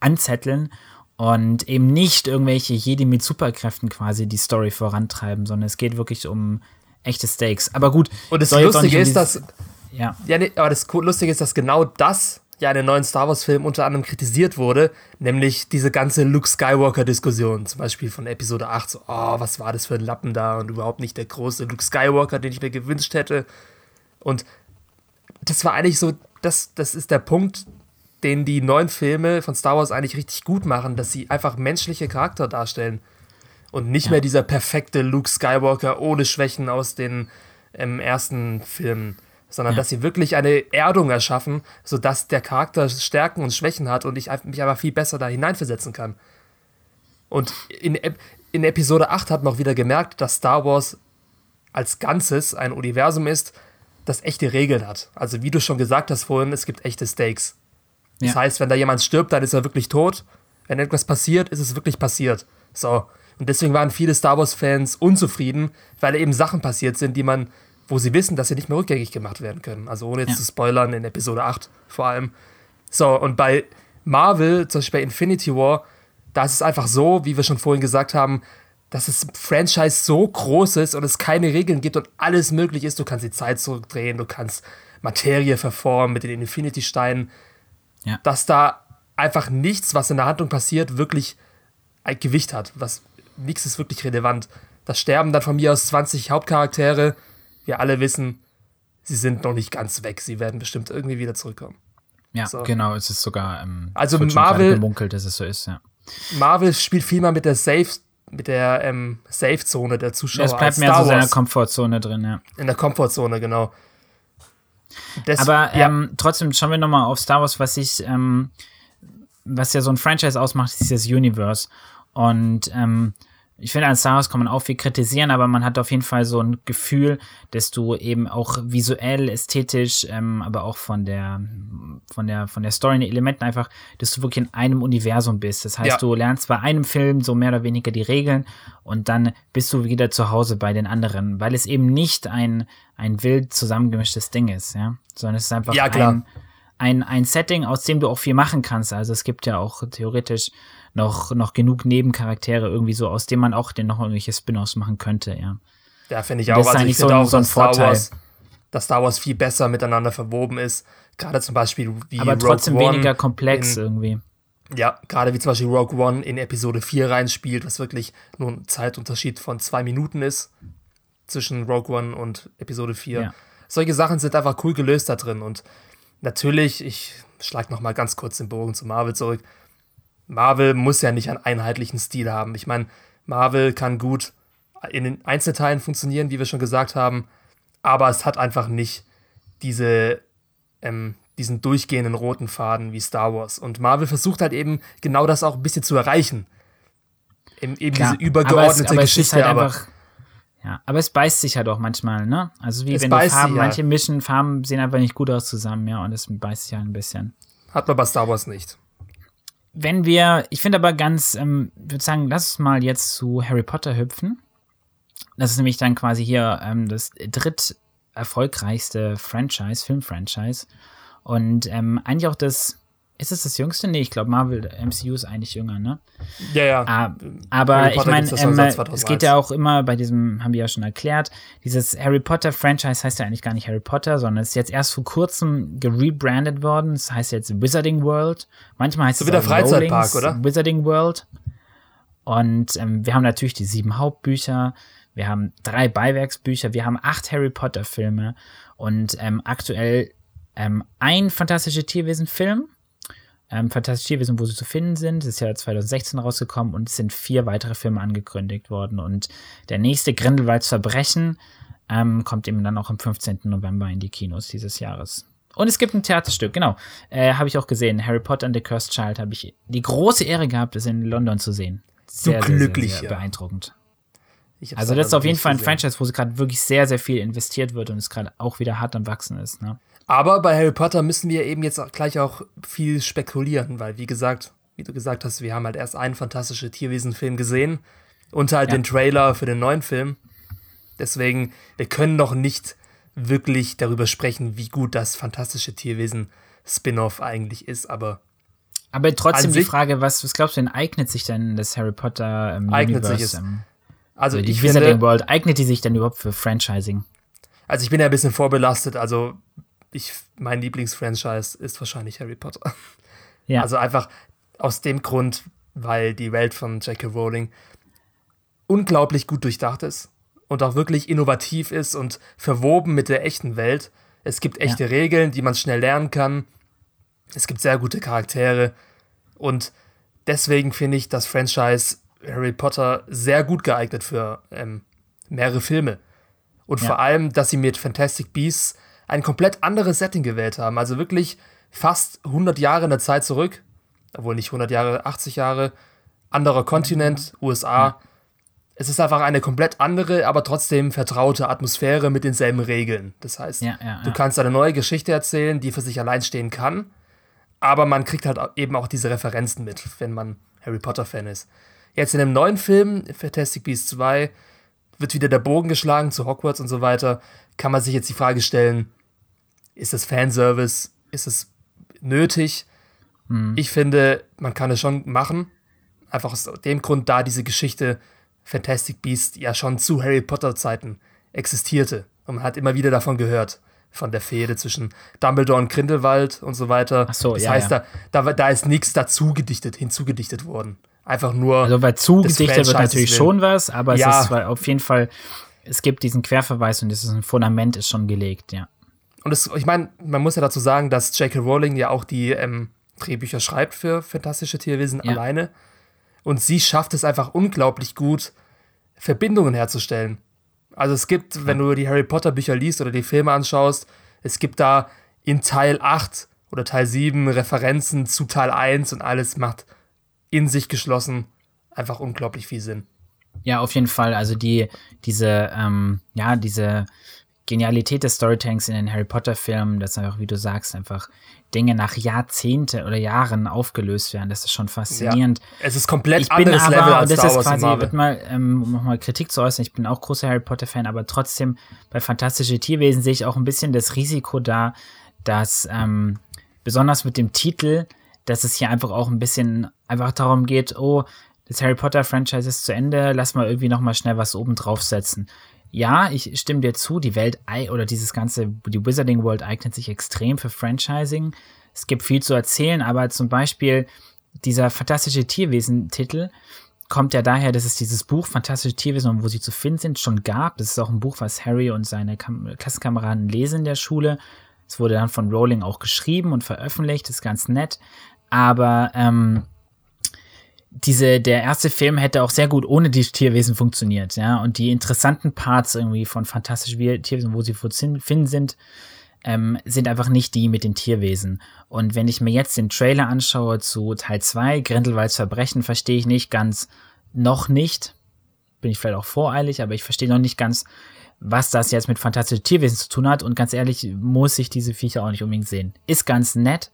[SPEAKER 1] anzetteln und eben nicht irgendwelche Jedi mit Superkräften quasi die Story vorantreiben, sondern es geht wirklich um echte Stakes. Aber gut.
[SPEAKER 2] Und das Lustige ist, dass. Ja. ja nee, aber das Lustige ist, dass genau das ja in den neuen Star Wars-Filmen unter anderem kritisiert wurde, nämlich diese ganze Luke Skywalker-Diskussion, zum Beispiel von Episode 8, so, oh, was war das für ein Lappen da und überhaupt nicht der große Luke Skywalker, den ich mir gewünscht hätte. Und das war eigentlich so, das, das ist der Punkt, den die neuen Filme von Star Wars eigentlich richtig gut machen, dass sie einfach menschliche Charakter darstellen. Und nicht ja. mehr dieser perfekte Luke Skywalker ohne Schwächen aus den ähm, ersten Filmen sondern ja. dass sie wirklich eine Erdung erschaffen, sodass der Charakter Stärken und Schwächen hat und ich mich aber viel besser da hineinversetzen kann. Und in, in Episode 8 hat man auch wieder gemerkt, dass Star Wars als Ganzes ein Universum ist, das echte Regeln hat. Also wie du schon gesagt hast vorhin, es gibt echte Stakes. Das ja. heißt, wenn da jemand stirbt, dann ist er wirklich tot. Wenn etwas passiert, ist es wirklich passiert. So. Und deswegen waren viele Star Wars-Fans unzufrieden, weil eben Sachen passiert sind, die man wo sie wissen, dass sie nicht mehr rückgängig gemacht werden können. Also ohne jetzt ja. zu spoilern in Episode 8 vor allem. So, und bei Marvel, zum Beispiel bei Infinity War, da ist es einfach so, wie wir schon vorhin gesagt haben, dass das Franchise so groß ist und es keine Regeln gibt und alles möglich ist. Du kannst die Zeit zurückdrehen, du kannst Materie verformen mit den Infinity-Steinen. Ja. Dass da einfach nichts, was in der Handlung passiert, wirklich ein Gewicht hat. Was, nichts ist wirklich relevant. Da sterben dann von mir aus 20 Hauptcharaktere wir alle wissen, sie sind noch nicht ganz weg. Sie werden bestimmt irgendwie wieder zurückkommen.
[SPEAKER 1] Ja, so. genau. Es ist sogar ähm,
[SPEAKER 2] also Marvel
[SPEAKER 1] gemunkelt, dass es so ist. Ja.
[SPEAKER 2] Marvel spielt viel mal mit der Safe mit der ähm, Safe-Zone der Zuschauer.
[SPEAKER 1] Es bleibt mehr so in der Komfortzone drin, ja.
[SPEAKER 2] In der Komfortzone, genau.
[SPEAKER 1] Des, Aber ja. ähm, trotzdem schauen wir nochmal auf Star Wars, was ich, ähm, was ja so ein Franchise ausmacht, ist das Universe. Und ähm, ich finde, an Star Wars kann man auch viel kritisieren, aber man hat auf jeden Fall so ein Gefühl, dass du eben auch visuell, ästhetisch, ähm, aber auch von der, von der, von der Story, den Elementen einfach, dass du wirklich in einem Universum bist. Das heißt, ja. du lernst bei einem Film so mehr oder weniger die Regeln und dann bist du wieder zu Hause bei den anderen, weil es eben nicht ein, ein wild zusammengemischtes Ding ist, ja, sondern es ist einfach
[SPEAKER 2] ja,
[SPEAKER 1] ein, ein, ein Setting, aus dem du auch viel machen kannst. Also es gibt ja auch theoretisch noch, noch genug Nebencharaktere irgendwie so, aus denen man auch den noch irgendwelche Spin-offs machen könnte, ja.
[SPEAKER 2] Ja, finde ich auch. Also ich finde so auch, so dass Star, Wars, dass Star Wars viel besser miteinander verwoben ist. Gerade zum Beispiel wie
[SPEAKER 1] Aber trotzdem Rogue weniger komplex in, irgendwie.
[SPEAKER 2] Ja, gerade wie zum Beispiel Rogue One in Episode 4 reinspielt, was wirklich nur ein Zeitunterschied von zwei Minuten ist zwischen Rogue One und Episode 4. Ja. Solche Sachen sind einfach cool gelöst da drin. Und natürlich, ich schlage noch mal ganz kurz den Bogen zu Marvel zurück. Marvel muss ja nicht einen einheitlichen Stil haben. Ich meine, Marvel kann gut in den Einzelteilen funktionieren, wie wir schon gesagt haben, aber es hat einfach nicht diese, ähm, diesen durchgehenden roten Faden wie Star Wars. Und Marvel versucht halt eben genau das auch ein bisschen zu erreichen. Eben, eben Klar, diese übergeordnete aber es, aber Geschichte. Halt aber einfach,
[SPEAKER 1] ja, aber es beißt sich halt auch manchmal, ne? Also wie wenn die Farben, sich, ja. manche mischen Farben sehen einfach nicht gut aus zusammen, ja, und es beißt sich halt ein bisschen.
[SPEAKER 2] Hat man bei Star Wars nicht
[SPEAKER 1] wenn wir, ich finde aber ganz, ähm, würde sagen, lass mal jetzt zu Harry Potter hüpfen. Das ist nämlich dann quasi hier ähm, das dritt erfolgreichste Franchise, Filmfranchise. Und ähm, eigentlich auch das ist es das jüngste? Nee, ich glaube, Marvel MCU ist eigentlich jünger, ne?
[SPEAKER 2] Ja, ja.
[SPEAKER 1] Ah, aber ich meine, ähm, es geht ja auch immer bei diesem, haben wir ja schon erklärt, dieses Harry Potter Franchise heißt ja eigentlich gar nicht Harry Potter, sondern ist jetzt erst vor kurzem gerebrandet worden. Es heißt jetzt Wizarding World. Manchmal heißt so
[SPEAKER 2] es wieder Freizeitpark, oder?
[SPEAKER 1] Wizarding World. Und ähm, wir haben natürlich die sieben Hauptbücher. Wir haben drei Beiwerksbücher. Wir haben acht Harry Potter Filme und ähm, aktuell ähm, ein fantastische Tierwesen-Film ähm, Fantastische Tierwesen, wo sie zu finden sind. Das ist ja 2016 rausgekommen und es sind vier weitere Filme angekündigt worden. Und der nächste Grindelwalds Verbrechen ähm, kommt eben dann auch am 15. November in die Kinos dieses Jahres. Und es gibt ein Theaterstück, genau. Äh, habe ich auch gesehen. Harry Potter and the Cursed Child habe ich die große Ehre gehabt, es in London zu sehen.
[SPEAKER 2] Sehr, so glücklich, sehr,
[SPEAKER 1] sehr, sehr beeindruckend. Also das ist auf jeden Fall ein Franchise, wo sie gerade wirklich sehr, sehr viel investiert wird und es gerade auch wieder hart am Wachsen ist. Ne?
[SPEAKER 2] Aber bei Harry Potter müssen wir eben jetzt gleich auch viel spekulieren, weil, wie gesagt, wie du gesagt hast, wir haben halt erst einen fantastischen Tierwesen-Film gesehen und halt ja. den Trailer für den neuen Film. Deswegen, wir können noch nicht wirklich darüber sprechen, wie gut das fantastische Tierwesen-Spin-off eigentlich ist, aber.
[SPEAKER 1] Aber trotzdem die Frage, was, was glaubst du denn, eignet sich denn das Harry Potter ähm,
[SPEAKER 2] eignet Universe? Sich es. Ähm,
[SPEAKER 1] also, die Wizarding World, eignet die sich denn überhaupt für Franchising?
[SPEAKER 2] Also ich bin ja ein bisschen vorbelastet, also ich, mein Lieblingsfranchise ist wahrscheinlich Harry Potter. Ja. Also einfach aus dem Grund, weil die Welt von J.K. Rowling unglaublich gut durchdacht ist und auch wirklich innovativ ist und verwoben mit der echten Welt. Es gibt echte ja. Regeln, die man schnell lernen kann. Es gibt sehr gute Charaktere und deswegen finde ich das Franchise Harry Potter sehr gut geeignet für ähm, mehrere Filme. Und ja. vor allem, dass sie mit Fantastic Beasts ein komplett anderes Setting gewählt haben. Also wirklich fast 100 Jahre in der Zeit zurück. Obwohl nicht 100 Jahre, 80 Jahre. Anderer Kontinent, USA. Ja. Es ist einfach eine komplett andere, aber trotzdem vertraute Atmosphäre mit denselben Regeln. Das heißt, ja, du kannst eine neue Geschichte erzählen, die für sich allein stehen kann. Aber man kriegt halt eben auch diese Referenzen mit, wenn man Harry Potter-Fan ist. Jetzt in dem neuen Film, Fantastic Beasts 2, wird wieder der Bogen geschlagen zu Hogwarts und so weiter. Kann man sich jetzt die Frage stellen, ist das Fanservice? Ist es nötig? Mhm. Ich finde, man kann es schon machen. Einfach aus dem Grund, da diese Geschichte Fantastic Beast ja schon zu Harry Potter Zeiten existierte. Und man hat immer wieder davon gehört von der Fehde zwischen Dumbledore und Grindelwald und so weiter. Ach so, das ja, heißt, ja. Da, da, da ist nichts dazu gedichtet, hinzugedichtet worden. Einfach nur.
[SPEAKER 1] Also bei zugedichtet wird natürlich schon was, aber ja. es ist auf jeden Fall, es gibt diesen Querverweis und dieses Fundament ist schon gelegt, ja.
[SPEAKER 2] Und es, ich meine, man muss ja dazu sagen, dass J.K. Rowling ja auch die ähm, Drehbücher schreibt für fantastische Tierwesen ja. alleine. Und sie schafft es einfach unglaublich gut, Verbindungen herzustellen. Also es gibt, wenn du die Harry Potter Bücher liest oder die Filme anschaust, es gibt da in Teil 8 oder Teil 7 Referenzen zu Teil 1 und alles macht in sich geschlossen einfach unglaublich viel Sinn.
[SPEAKER 1] Ja, auf jeden Fall. Also die, diese, ähm, ja, diese Genialität des Storytanks in den Harry Potter-Filmen, dass einfach, wie du sagst, einfach Dinge nach Jahrzehnte oder Jahren aufgelöst werden. Das ist schon faszinierend. Ja,
[SPEAKER 2] es ist komplett ich anderes aber, Level als
[SPEAKER 1] das
[SPEAKER 2] Star
[SPEAKER 1] ist quasi, wird mal, ähm, um nochmal Kritik zu äußern, ich bin auch großer Harry Potter-Fan, aber trotzdem bei Fantastische Tierwesen sehe ich auch ein bisschen das Risiko da, dass ähm, besonders mit dem Titel, dass es hier einfach auch ein bisschen einfach darum geht, oh, das Harry Potter-Franchise ist zu Ende, lass mal irgendwie nochmal schnell was oben draufsetzen ja, ich stimme dir zu, die Welt oder dieses ganze, die Wizarding World eignet sich extrem für Franchising. Es gibt viel zu erzählen, aber zum Beispiel dieser fantastische Tierwesen-Titel kommt ja daher, dass es dieses Buch Fantastische Tierwesen wo sie zu finden sind, schon gab. Das ist auch ein Buch, was Harry und seine Kam Klassenkameraden lesen in der Schule. Es wurde dann von Rowling auch geschrieben und veröffentlicht, das ist ganz nett. Aber ähm, diese, der erste Film hätte auch sehr gut ohne die Tierwesen funktioniert, ja. Und die interessanten Parts irgendwie von Fantastischen Tierwesen, wo sie zu finden sind, ähm, sind einfach nicht die mit den Tierwesen. Und wenn ich mir jetzt den Trailer anschaue zu Teil 2, Grindelwalds Verbrechen, verstehe ich nicht ganz, noch nicht, bin ich vielleicht auch voreilig, aber ich verstehe noch nicht ganz, was das jetzt mit fantastischen Tierwesen zu tun hat. Und ganz ehrlich, muss ich diese Viecher auch nicht unbedingt sehen. Ist ganz nett,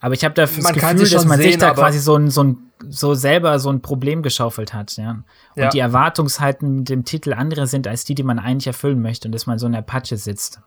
[SPEAKER 1] aber ich habe da das Gefühl, dass man sehen, sich da quasi so ein, so ein so selber so ein Problem geschaufelt hat, ja. Und ja. die Erwartungshalten mit dem Titel andere sind als die, die man eigentlich erfüllen möchte und dass man so in der Patsche sitzt.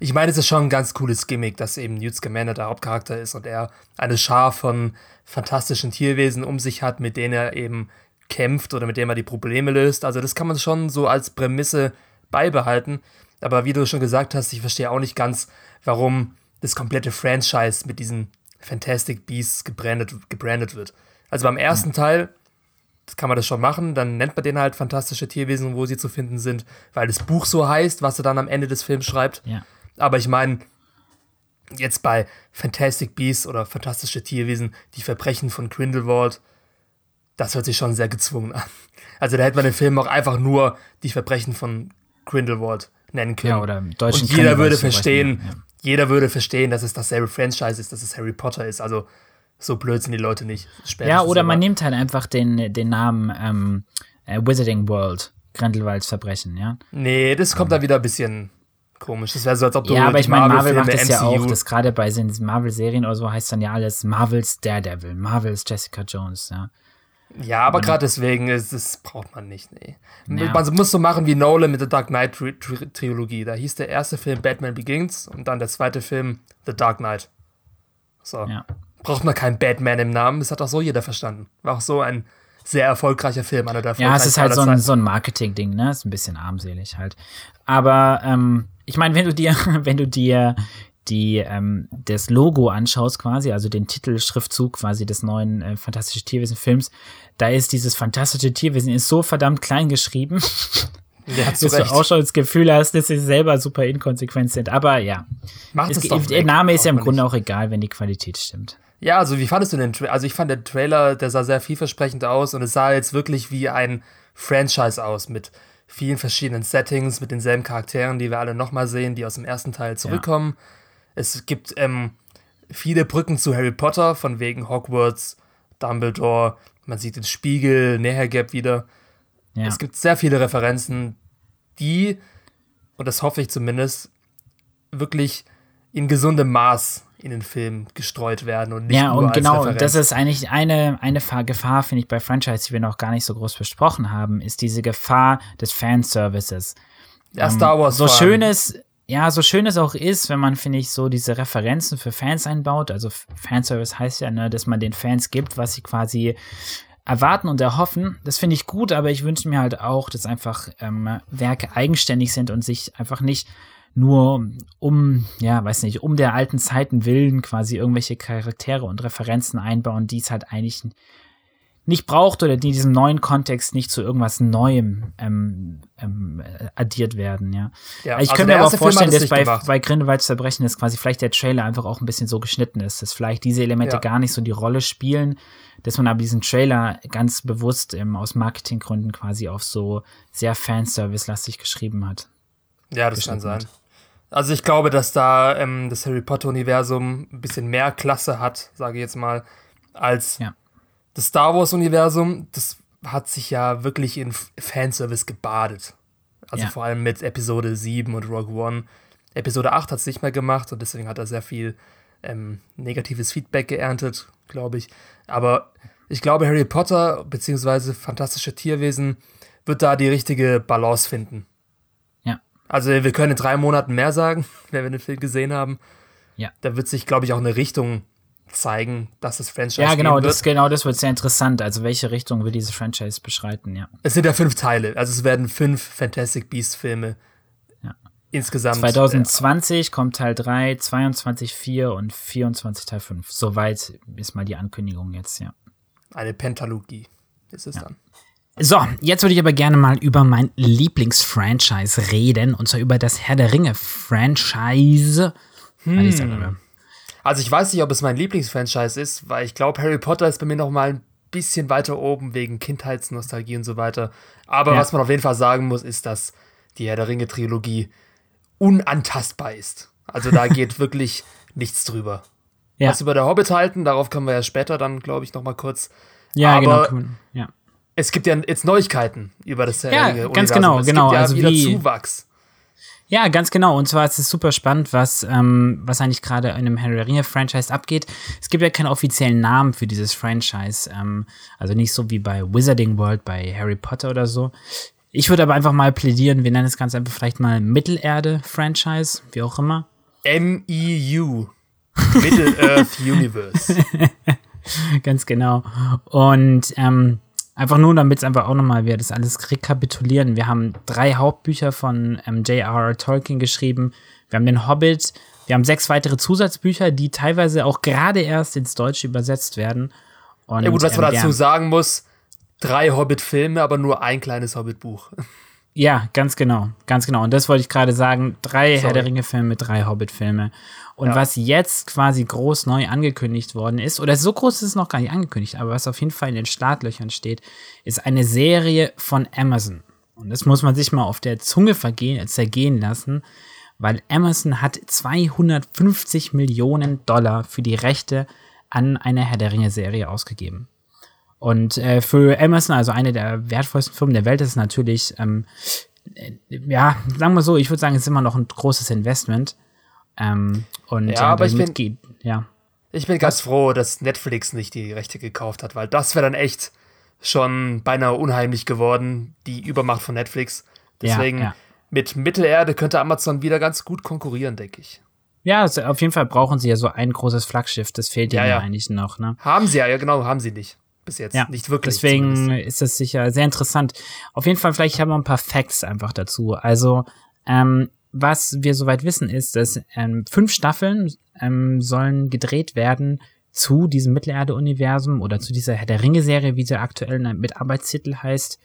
[SPEAKER 2] Ich meine, es ist schon ein ganz cooles Gimmick, dass eben Newt Scamander der Hauptcharakter ist und er eine Schar von fantastischen Tierwesen um sich hat, mit denen er eben kämpft oder mit denen er die Probleme löst. Also das kann man schon so als Prämisse beibehalten. Aber wie du schon gesagt hast, ich verstehe auch nicht ganz, warum das komplette Franchise mit diesen Fantastic Beasts gebrandet, gebrandet wird. Also beim ersten. Teil kann man das schon machen, dann nennt man den halt fantastische Tierwesen, wo sie zu finden sind, weil das Buch so heißt, was er dann am Ende des Films schreibt.
[SPEAKER 1] Ja.
[SPEAKER 2] Aber ich meine, jetzt bei Fantastic Beasts oder fantastische Tierwesen, die Verbrechen von Grindelwald, das hört sich schon sehr gezwungen an. Also da hätte man den Film auch einfach nur die Verbrechen von Grindelwald nennen können. Ja,
[SPEAKER 1] oder im deutschen
[SPEAKER 2] Und jeder würde verstehen, ja jeder würde verstehen, dass es dasselbe Franchise ist, dass es Harry Potter ist. Also so blöd sind die Leute nicht.
[SPEAKER 1] Ja, oder man nimmt halt einfach den, den Namen ähm, äh, Wizarding World, Grindelwalds Verbrechen, ja.
[SPEAKER 2] Nee, das kommt um. da wieder ein bisschen komisch. Das wäre so, als ob du
[SPEAKER 1] Ja, aber ich meine, Marvel, Marvel macht das ja auch, das gerade bei den Marvel-Serien oder so heißt dann ja alles Marvels Daredevil, Marvels Jessica Jones, ja.
[SPEAKER 2] Ja, aber gerade deswegen ist das braucht man nicht, nee. Ja. Man muss so machen wie Nolan mit der Dark Knight Tri Tri Trilogie. Da hieß der erste Film Batman Begins und dann der zweite Film The Dark Knight. So. Ja. Braucht man keinen Batman im Namen, das hat auch so jeder verstanden. War auch so ein sehr erfolgreicher Film, einer der
[SPEAKER 1] Ja, es ist halt so ein, so ein Marketing-Ding, ne? Ist ein bisschen armselig halt. Aber ähm, ich meine, wenn du dir, <laughs> wenn du dir die ähm, das Logo anschaust quasi, also den Titelschriftzug quasi des neuen äh, Fantastische Tierwesen-Films, da ist dieses fantastische Tierwesen ist so verdammt klein geschrieben,
[SPEAKER 2] Ja, <laughs>
[SPEAKER 1] dass du
[SPEAKER 2] Recht.
[SPEAKER 1] auch schon das Gefühl hast, dass sie selber super inkonsequent sind. Aber ja,
[SPEAKER 2] Macht
[SPEAKER 1] es,
[SPEAKER 2] es doch
[SPEAKER 1] der Name ist ja im Grunde
[SPEAKER 2] nicht.
[SPEAKER 1] auch egal, wenn die Qualität stimmt.
[SPEAKER 2] Ja, also wie fandest du den Trailer? Also ich fand den Trailer, der sah sehr vielversprechend aus und es sah jetzt wirklich wie ein Franchise aus mit vielen verschiedenen Settings, mit denselben Charakteren, die wir alle nochmal sehen, die aus dem ersten Teil zurückkommen. Es gibt ähm, viele Brücken zu Harry Potter, von wegen Hogwarts, Dumbledore, man sieht den Spiegel, Nähergap wieder.
[SPEAKER 1] Ja.
[SPEAKER 2] Es gibt sehr viele Referenzen, die, und das hoffe ich zumindest, wirklich in gesundem Maß in den Film gestreut werden und nicht
[SPEAKER 1] Ja,
[SPEAKER 2] nur
[SPEAKER 1] und
[SPEAKER 2] als
[SPEAKER 1] genau,
[SPEAKER 2] Referenz.
[SPEAKER 1] das ist eigentlich eine, eine Fa- Gefahr, finde ich, bei Franchise, die wir noch gar nicht so groß besprochen haben, ist diese Gefahr des Fanservices.
[SPEAKER 2] ja, Star Wars
[SPEAKER 1] So schön es, ja, so schön es auch ist, wenn man, finde ich, so diese Referenzen für Fans einbaut. Also Fanservice heißt ja, ne, dass man den Fans gibt, was sie quasi erwarten und erhoffen. Das finde ich gut, aber ich wünsche mir halt auch, dass einfach ähm, Werke eigenständig sind und sich einfach nicht nur um, ja, weiß nicht, um der alten Zeiten willen quasi irgendwelche Charaktere und Referenzen einbauen, die es halt eigentlich nicht braucht oder die in diesem neuen Kontext nicht zu irgendwas Neuem ähm, ähm, äh, addiert werden, ja.
[SPEAKER 2] Ja,
[SPEAKER 1] ich
[SPEAKER 2] also
[SPEAKER 1] könnte mir aber auch vorstellen, dass bei,
[SPEAKER 2] gemacht.
[SPEAKER 1] bei Grindelwalds Verbrechen ist quasi vielleicht der Trailer einfach auch ein bisschen so geschnitten ist, dass vielleicht diese Elemente
[SPEAKER 2] Ja.
[SPEAKER 1] gar nicht so die Rolle spielen, dass man aber diesen Trailer ganz bewusst ähm, aus Marketinggründen quasi auf so sehr Fanservice-lastig geschrieben hat.
[SPEAKER 2] Ja, das kann sein. Also ich glaube, dass da ähm, das Harry Potter-Universum ein bisschen mehr Klasse hat, sage ich jetzt mal, als
[SPEAKER 1] Ja.
[SPEAKER 2] Das Star Wars-Universum. Das hat sich ja wirklich in Fanservice gebadet. Also
[SPEAKER 1] Ja.
[SPEAKER 2] vor allem mit Episode 7 und Rogue One. Episode 8 hat es nicht mehr gemacht und deswegen hat er sehr viel ähm, negatives Feedback geerntet, glaube ich. Aber ich glaube, Harry Potter bzw. Fantastische Tierwesen wird da die richtige Balance finden.
[SPEAKER 1] Ja.
[SPEAKER 2] Also wir können in drei Monaten mehr sagen, <laughs> wenn wir den Film gesehen haben.
[SPEAKER 1] Ja.
[SPEAKER 2] Da wird sich, glaube ich, auch eine Richtung zeigen, dass das Franchise
[SPEAKER 1] Ja, genau, das, genau, das wird sehr interessant. Also welche Richtung will dieses Franchise beschreiten, ja.
[SPEAKER 2] Es sind ja fünf Teile, also es werden fünf Fantastic Beasts Filme
[SPEAKER 1] Ja.
[SPEAKER 2] insgesamt.
[SPEAKER 1] 2020 kommt Teil 3, 22 4 und 24 Teil 5. Soweit ist mal die Ankündigung jetzt, ja.
[SPEAKER 2] Äh, eine Pentalogie ist es dann.
[SPEAKER 1] So, jetzt würde ich aber gerne mal über mein Lieblingsfranchise reden, und zwar über das Herr der Ringe-Franchise. Hm.
[SPEAKER 2] Also ich weiß nicht, ob es mein Lieblingsfranchise ist, weil ich glaube, Harry Potter ist bei mir noch mal ein bisschen weiter oben wegen Kindheitsnostalgie und so weiter. Aber
[SPEAKER 1] Ja.
[SPEAKER 2] was man auf jeden Fall sagen muss, ist, dass die Herr der Ringe Trilogie unantastbar ist. Also da <laughs> geht wirklich nichts drüber.
[SPEAKER 1] Ja,
[SPEAKER 2] Was über der Hobbit halten, darauf kommen wir ja später dann, glaube ich, noch mal kurz.
[SPEAKER 1] ja
[SPEAKER 2] aber-
[SPEAKER 1] genau. Ja.
[SPEAKER 2] Es gibt ja jetzt Neuigkeiten über das Herr
[SPEAKER 1] Ja,
[SPEAKER 2] der Ringe
[SPEAKER 1] ganz
[SPEAKER 2] Universum.
[SPEAKER 1] genau,
[SPEAKER 2] es
[SPEAKER 1] genau,
[SPEAKER 2] Gibt ja
[SPEAKER 1] also
[SPEAKER 2] wieder
[SPEAKER 1] wie-
[SPEAKER 2] Zuwachs.
[SPEAKER 1] Ja, ganz genau. Und zwar ist es super spannend, was, ähm, was eigentlich gerade in einem Harry der Ringe-Franchise abgeht. Es gibt ja keinen offiziellen Namen für dieses Franchise. Ähm, also nicht so wie bei Wizarding World, bei Harry Potter oder so. Ich würde aber einfach mal plädieren, wir nennen das Ganze einfach vielleicht mal Mittelerde-Franchise, wie auch immer.
[SPEAKER 2] MEU. Middle-earth Universe. <laughs>
[SPEAKER 1] Ganz genau. Und ähm, einfach nur, damit es einfach auch nochmal wir das alles rekapitulieren. Wir haben drei Hauptbücher von ähm, J.R.R. Tolkien geschrieben. Wir haben den Hobbit. Wir haben sechs weitere Zusatzbücher, die teilweise auch gerade erst ins Deutsche übersetzt werden. Und,
[SPEAKER 2] Ja gut, was
[SPEAKER 1] ähm,
[SPEAKER 2] man
[SPEAKER 1] wir
[SPEAKER 2] dazu sagen muss, drei Hobbit-Filme, aber nur ein kleines Hobbit-Buch.
[SPEAKER 1] Ja, ganz genau, ganz genau. Und das wollte ich gerade sagen. Drei
[SPEAKER 2] Sorry.
[SPEAKER 1] Herr der Ringe-Filme, drei Hobbit-Filme. Und
[SPEAKER 2] Ja.
[SPEAKER 1] was jetzt quasi groß neu angekündigt worden ist, oder so groß ist es noch gar nicht angekündigt, aber was auf jeden Fall in den Startlöchern steht, ist eine Serie von Amazon. Und das muss man sich mal auf der Zunge vergehen, zergehen lassen, weil Amazon hat 250 Millionen Dollar für die Rechte an einer Herr der Ringe-Serie ausgegeben. Und äh, für Amazon, also eine der wertvollsten Firmen der Welt, ist es natürlich, ähm, äh, ja, sagen wir so, ich würde sagen, es ist immer noch ein großes Investment. Ähm, und
[SPEAKER 2] Ja, aber ich
[SPEAKER 1] geht, ja.
[SPEAKER 2] Ich bin ganz froh, dass Netflix nicht die Rechte gekauft hat, weil das wäre dann echt schon beinahe unheimlich geworden, die Übermacht von Netflix. Deswegen
[SPEAKER 1] ja.
[SPEAKER 2] mit Mittelerde könnte Amazon wieder ganz gut konkurrieren, denke ich.
[SPEAKER 1] Ja, also auf jeden Fall brauchen sie ja so ein großes Flaggschiff, das fehlt
[SPEAKER 2] Ja,
[SPEAKER 1] ja
[SPEAKER 2] ja.
[SPEAKER 1] eigentlich noch, ne?
[SPEAKER 2] Haben sie ja, ja genau, haben sie nicht. Bis jetzt.
[SPEAKER 1] Ja,
[SPEAKER 2] nicht wirklich.
[SPEAKER 1] Deswegen
[SPEAKER 2] zumindest.
[SPEAKER 1] ist das sicher sehr interessant. Auf jeden Fall, vielleicht haben wir ein paar Facts einfach dazu. Also, ähm, was wir soweit wissen, ist, dass ähm, fünf Staffeln ähm, sollen gedreht werden zu diesem Mittelerde-Universum oder zu dieser Herr der Ringe-Serie, wie sie aktuell mit Arbeitstitel heißt.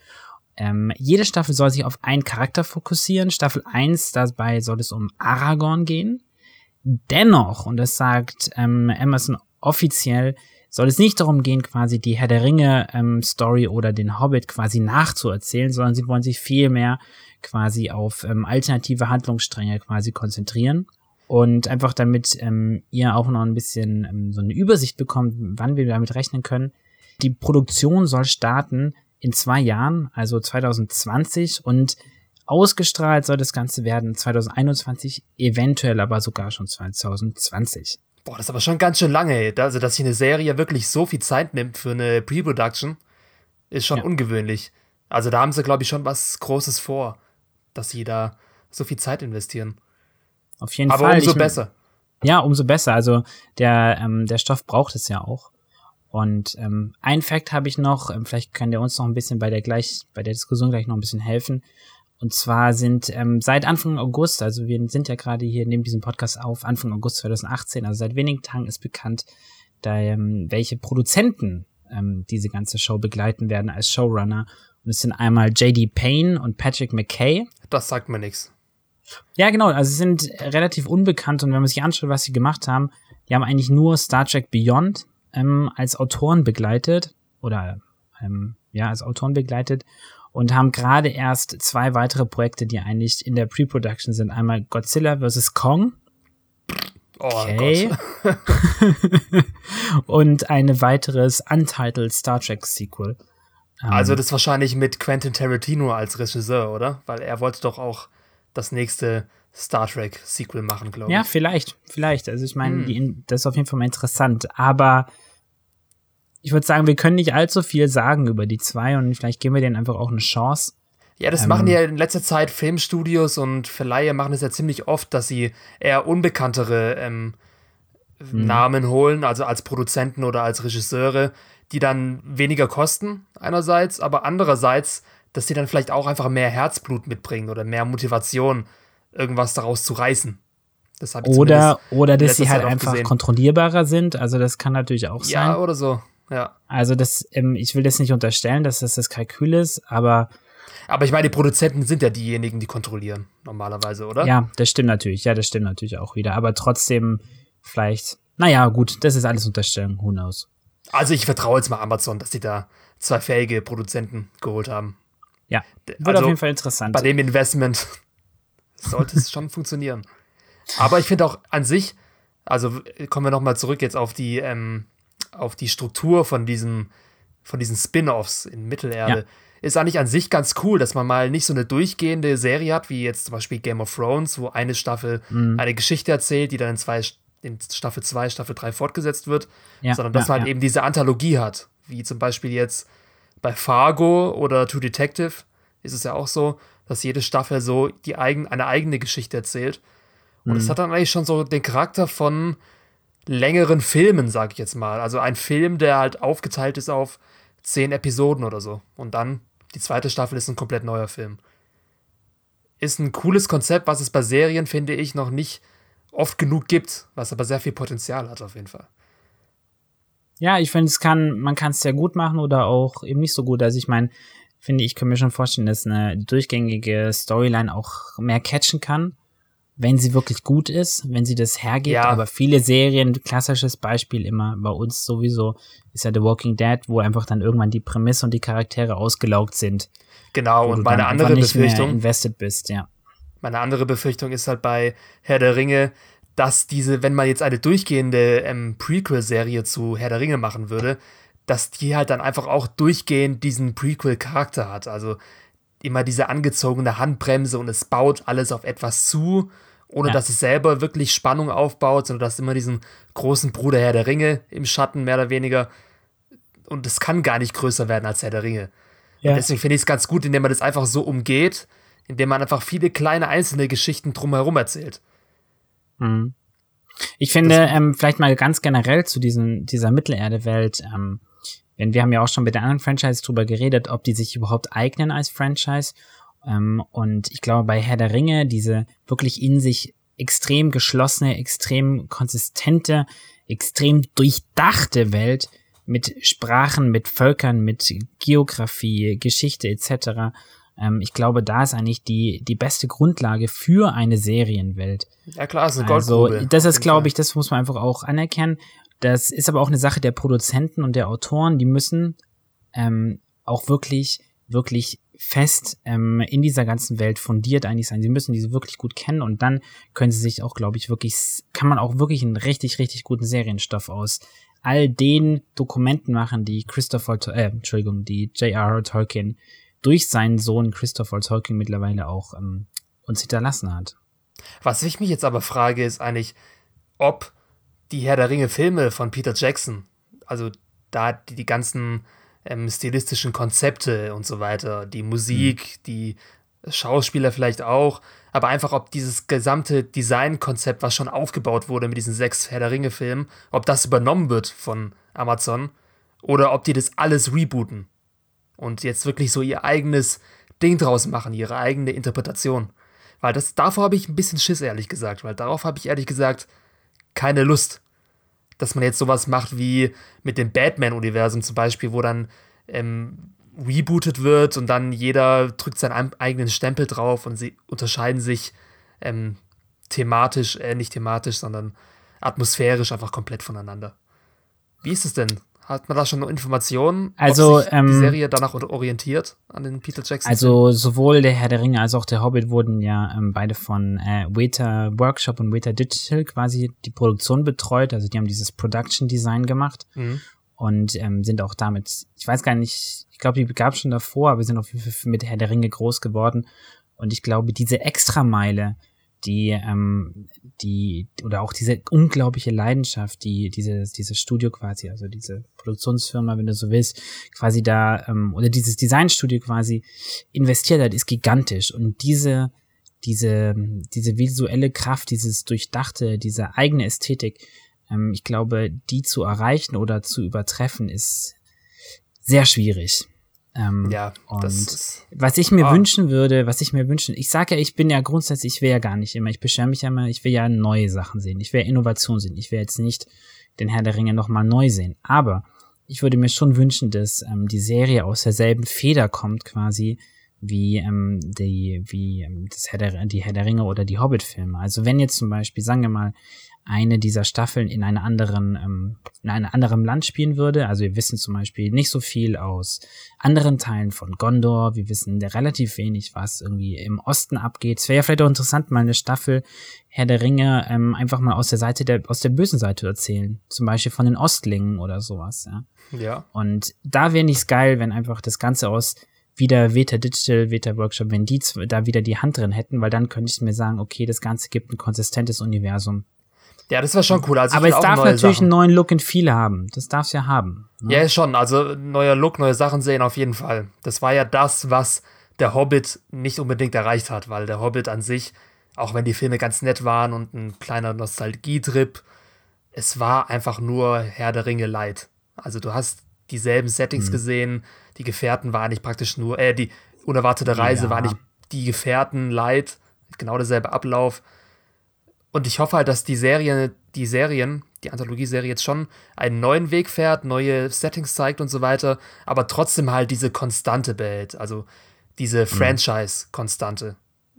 [SPEAKER 1] Ähm, jede Staffel soll sich auf einen Charakter fokussieren. Staffel 1, dabei soll es um Aragorn gehen. Dennoch, und das sagt ähm, Emerson offiziell, soll es nicht darum gehen, quasi die Herr der Ringe ähm, Story oder den Hobbit quasi nachzuerzählen, sondern sie wollen sich viel mehr quasi auf ähm, alternative Handlungsstränge quasi konzentrieren. Und einfach damit ähm, ihr auch noch ein bisschen ähm, so eine Übersicht bekommt, wann wir damit rechnen können. Die Produktion soll starten in zwei Jahren, also 2020 und ausgestrahlt soll das Ganze werden 2021, eventuell aber sogar schon 2020.
[SPEAKER 2] Boah, das ist aber schon ganz schön lange, ey. Also, dass sich eine Serie wirklich so viel Zeit nimmt für eine Pre-Production, ist schon ja. ungewöhnlich. Also, da haben sie, glaube ich, schon was Großes vor, dass sie da so viel Zeit investieren.
[SPEAKER 1] Auf jeden
[SPEAKER 2] aber
[SPEAKER 1] Fall.
[SPEAKER 2] Aber umso ich, besser.
[SPEAKER 1] Ja, umso besser. Also, der, ähm, der Stoff braucht es ja auch. Und ähm, ein Fact habe ich noch, ähm, vielleicht könnt ihr uns noch ein bisschen bei der gleich, bei der Diskussion gleich noch ein bisschen helfen. Und zwar sind ähm, seit Anfang August, also wir sind ja gerade hier neben diesem Podcast auf, Anfang August 2018, also seit wenigen Tagen ist bekannt, da, ähm, welche Produzenten ähm, diese ganze Show begleiten werden als Showrunner. Und es sind einmal JD Payne und Patrick McKay.
[SPEAKER 2] Das sagt mir nichts.
[SPEAKER 1] Ja, genau, also sie sind relativ unbekannt und wenn man sich anschaut, was sie gemacht haben, die haben eigentlich nur Star Trek Beyond ähm, als Autoren begleitet oder ähm, ja, als Autoren begleitet und haben gerade erst zwei weitere Projekte, die eigentlich in der Pre-Production sind. Einmal Godzilla vs. Kong.
[SPEAKER 2] Oh okay. <laughs>
[SPEAKER 1] und ein weiteres Untitled Star Trek Sequel.
[SPEAKER 2] Ähm, also das wahrscheinlich mit Quentin Tarantino als Regisseur, oder? Weil er wollte doch auch das nächste Star Trek Sequel machen, glaube ich.
[SPEAKER 1] Ja, vielleicht, vielleicht. Also ich meine, hm. das ist auf jeden Fall mal interessant. Aber ich würde sagen, wir können nicht allzu viel sagen über die zwei und vielleicht geben wir denen einfach auch eine Chance.
[SPEAKER 2] Ja, das ähm, machen ja in letzter Zeit Filmstudios und Verleiher machen es ja ziemlich oft, dass sie eher unbekanntere ähm, hm. Namen holen, also als Produzenten oder als Regisseure, die dann weniger kosten einerseits, aber andererseits, dass sie dann vielleicht auch einfach mehr Herzblut mitbringen oder mehr Motivation, irgendwas daraus zu reißen.
[SPEAKER 1] Das oder oder dass sie halt einfach gesehen. kontrollierbarer sind, also das kann natürlich auch sein.
[SPEAKER 2] Ja, oder so. Ja.
[SPEAKER 1] Also das, ähm, ich will das nicht unterstellen, dass das das Kalkül ist, aber
[SPEAKER 2] aber ich meine, die Produzenten sind ja diejenigen, die kontrollieren, normalerweise, oder?
[SPEAKER 1] Ja, das stimmt natürlich. Ja, das stimmt natürlich auch wieder. Aber trotzdem, vielleicht, naja, gut, das ist alles Unterstellung, who knows.
[SPEAKER 2] Also ich vertraue jetzt mal Amazon, dass die da zwei fähige Produzenten geholt haben.
[SPEAKER 1] Ja, wird also, auf jeden Fall interessant.
[SPEAKER 2] Bei dem Investment <laughs> sollte es schon funktionieren. Aber ich finde auch an sich, also kommen wir nochmal zurück jetzt auf die, ähm, auf die Struktur von diesen, von diesen Spin-offs in Mittelerde. Ja. Ist eigentlich an sich ganz cool, dass man mal nicht so eine durchgehende Serie hat, wie jetzt zum Beispiel Game of Thrones, wo eine Staffel mhm. eine Geschichte erzählt, die dann in zwei in Staffel 2, Staffel 3 fortgesetzt wird, ja, sondern dass ja, man halt eben diese Anthologie hat, wie zum Beispiel jetzt bei Fargo oder True Detective ist es ja auch so, dass jede Staffel so die eigen, eine eigene Geschichte erzählt. Und es mhm. hat dann eigentlich schon so den Charakter von längeren Filmen, sag ich jetzt mal. Also ein Film, der halt aufgeteilt ist auf zehn Episoden oder so. Und dann die zweite Staffel ist ein komplett neuer Film. Ist ein cooles Konzept, was es bei Serien, finde ich, noch nicht oft genug gibt, was aber sehr viel Potenzial hat auf jeden Fall.
[SPEAKER 1] Ja, ich finde, es kann, man kann es sehr gut machen oder auch eben nicht so gut. Also ich meine, finde ich, kann mir schon vorstellen, dass eine durchgängige Storyline auch mehr catchen kann wenn sie wirklich gut ist, wenn sie das hergibt. Ja. Aber viele Serien, klassisches Beispiel immer bei uns sowieso, ist ja The Walking Dead, wo einfach dann irgendwann die Prämisse und die Charaktere ausgelaugt sind.
[SPEAKER 2] Genau, und meine andere Befürchtung.
[SPEAKER 1] invested bist, ja.
[SPEAKER 2] Meine andere Befürchtung ist halt bei Herr der Ringe, dass diese, wenn man jetzt eine durchgehende ähm, Prequel-Serie zu Herr der Ringe machen würde, dass die halt dann einfach auch durchgehend diesen Prequel-Charakter hat. Also immer diese angezogene Handbremse und es baut alles auf etwas zu ohne ja. dass es selber wirklich Spannung aufbaut, sondern dass immer diesen großen Bruder Herr der Ringe im Schatten mehr oder weniger und es kann gar nicht größer werden als Herr der Ringe. Ja. deswegen finde ich es ganz gut, indem man das einfach so umgeht, indem man einfach viele kleine einzelne Geschichten drumherum erzählt.
[SPEAKER 1] Mhm. Ich finde, ähm, vielleicht mal ganz generell zu diesen, dieser Mittelerde-Welt, ähm, denn wir haben ja auch schon mit der anderen Franchise drüber geredet, ob die sich überhaupt eignen als Franchise. Ähm, und ich glaube, bei Herr der Ringe, diese wirklich in sich extrem geschlossene, extrem konsistente, extrem durchdachte Welt mit Sprachen, mit Völkern, mit Geografie, Geschichte etc. Ähm, ich glaube, da ist eigentlich die, die beste Grundlage für eine Serienwelt.
[SPEAKER 2] Ja klar, ist eine
[SPEAKER 1] Also das ist, glaube ich, das muss man einfach auch anerkennen. Das ist aber auch eine Sache der Produzenten und der Autoren, die müssen ähm, auch wirklich, wirklich fest ähm, in dieser ganzen Welt fundiert eigentlich sein. Sie müssen diese wirklich gut kennen und dann können sie sich auch, glaube ich, wirklich, kann man auch wirklich einen richtig, richtig guten Serienstoff aus all den Dokumenten machen, die Christopher, äh, Entschuldigung, die J.R.R. Tolkien durch seinen Sohn Christopher Tolkien mittlerweile auch ähm, uns hinterlassen hat.
[SPEAKER 2] Was ich mich jetzt aber frage, ist eigentlich, ob die Herr der Ringe Filme von Peter Jackson, also da die, die ganzen ähm, stilistischen Konzepte und so weiter, die Musik, mhm. die Schauspieler vielleicht auch, aber einfach, ob dieses gesamte Designkonzept, was schon aufgebaut wurde mit diesen sechs Herr der Ringe-Filmen, ob das übernommen wird von Amazon oder ob die das alles rebooten und jetzt wirklich so ihr eigenes Ding draus machen, ihre eigene Interpretation. Weil das, davor habe ich ein bisschen Schiss, ehrlich gesagt, weil darauf habe ich ehrlich gesagt keine Lust. Dass man jetzt sowas macht wie mit dem Batman-Universum zum Beispiel, wo dann ähm, rebootet wird und dann jeder drückt seinen eigenen Stempel drauf und sie unterscheiden sich ähm, thematisch, äh, nicht thematisch, sondern atmosphärisch einfach komplett voneinander. Wie ist es denn? Hat man da schon Informationen,
[SPEAKER 1] also, ähm,
[SPEAKER 2] die Serie danach orientiert an den Peter Jackson?
[SPEAKER 1] Also sowohl der Herr der Ringe als auch der Hobbit wurden ja ähm, beide von äh, Weta Workshop und Weta Digital quasi die Produktion betreut. Also die haben dieses Production Design gemacht mhm. und ähm, sind auch damit, ich weiß gar nicht, ich glaube, die gab es schon davor, aber sind auf jeden Fall mit Herr der Ringe groß geworden. Und ich glaube, diese Extrameile, die, ähm, die, oder auch diese unglaubliche Leidenschaft, die diese, dieses Studio quasi, also diese Produktionsfirma, wenn du so willst, quasi da, ähm, oder dieses Designstudio quasi investiert hat, ist gigantisch. Und diese, diese, diese visuelle Kraft, dieses Durchdachte, diese eigene Ästhetik, ähm, ich glaube, die zu erreichen oder zu übertreffen, ist sehr schwierig. Ähm, ja, und was ich mir oh. wünschen würde, was ich mir wünschen, ich sage ja, ich bin ja grundsätzlich, ich will ja gar nicht immer, ich beschwere mich ja immer, ich will ja neue Sachen sehen, ich will Innovation sehen, ich will jetzt nicht den Herr der Ringe nochmal neu sehen, aber ich würde mir schon wünschen, dass ähm, die Serie aus derselben Feder kommt quasi wie ähm, die wie ähm, das Herr der, die Herr der Ringe oder die Hobbit-Filme. Also wenn jetzt zum Beispiel, sagen wir mal, eine dieser Staffeln in einer anderen, ähm, in einem anderen Land spielen würde. Also wir wissen zum Beispiel nicht so viel aus anderen Teilen von Gondor. Wir wissen relativ wenig, was irgendwie im Osten abgeht. Es wäre ja vielleicht auch interessant, mal eine Staffel Herr der Ringe ähm, einfach mal aus der Seite der, aus der bösen Seite erzählen. Zum Beispiel von den Ostlingen oder sowas, ja.
[SPEAKER 2] Ja.
[SPEAKER 1] Und da wäre nichts geil, wenn einfach das Ganze aus wieder Veta Digital, Veta Workshop, wenn die da wieder die Hand drin hätten, weil dann könnte ich mir sagen, okay, das Ganze gibt ein konsistentes Universum.
[SPEAKER 2] Ja, das war schon cool. Also
[SPEAKER 1] Aber es darf natürlich Sachen. einen neuen Look and Feel haben. Das darf es ja haben.
[SPEAKER 2] Ne? Ja, schon. Also neuer Look, neue Sachen sehen auf jeden Fall. Das war ja das, was der Hobbit nicht unbedingt erreicht hat, weil der Hobbit an sich, auch wenn die Filme ganz nett waren und ein kleiner Nostalgietrip, es war einfach nur Herr der Ringe Light. Also du hast dieselben Settings hm. gesehen, die Gefährten waren nicht praktisch nur, äh, die unerwartete Reise ja. war nicht die Gefährten Light, genau derselbe Ablauf. Und ich hoffe halt, dass die Serie, die Serien, die Anthologieserie jetzt schon einen neuen Weg fährt, neue Settings zeigt und so weiter, aber trotzdem halt diese Konstante behält, also diese mhm. Franchise-Konstante.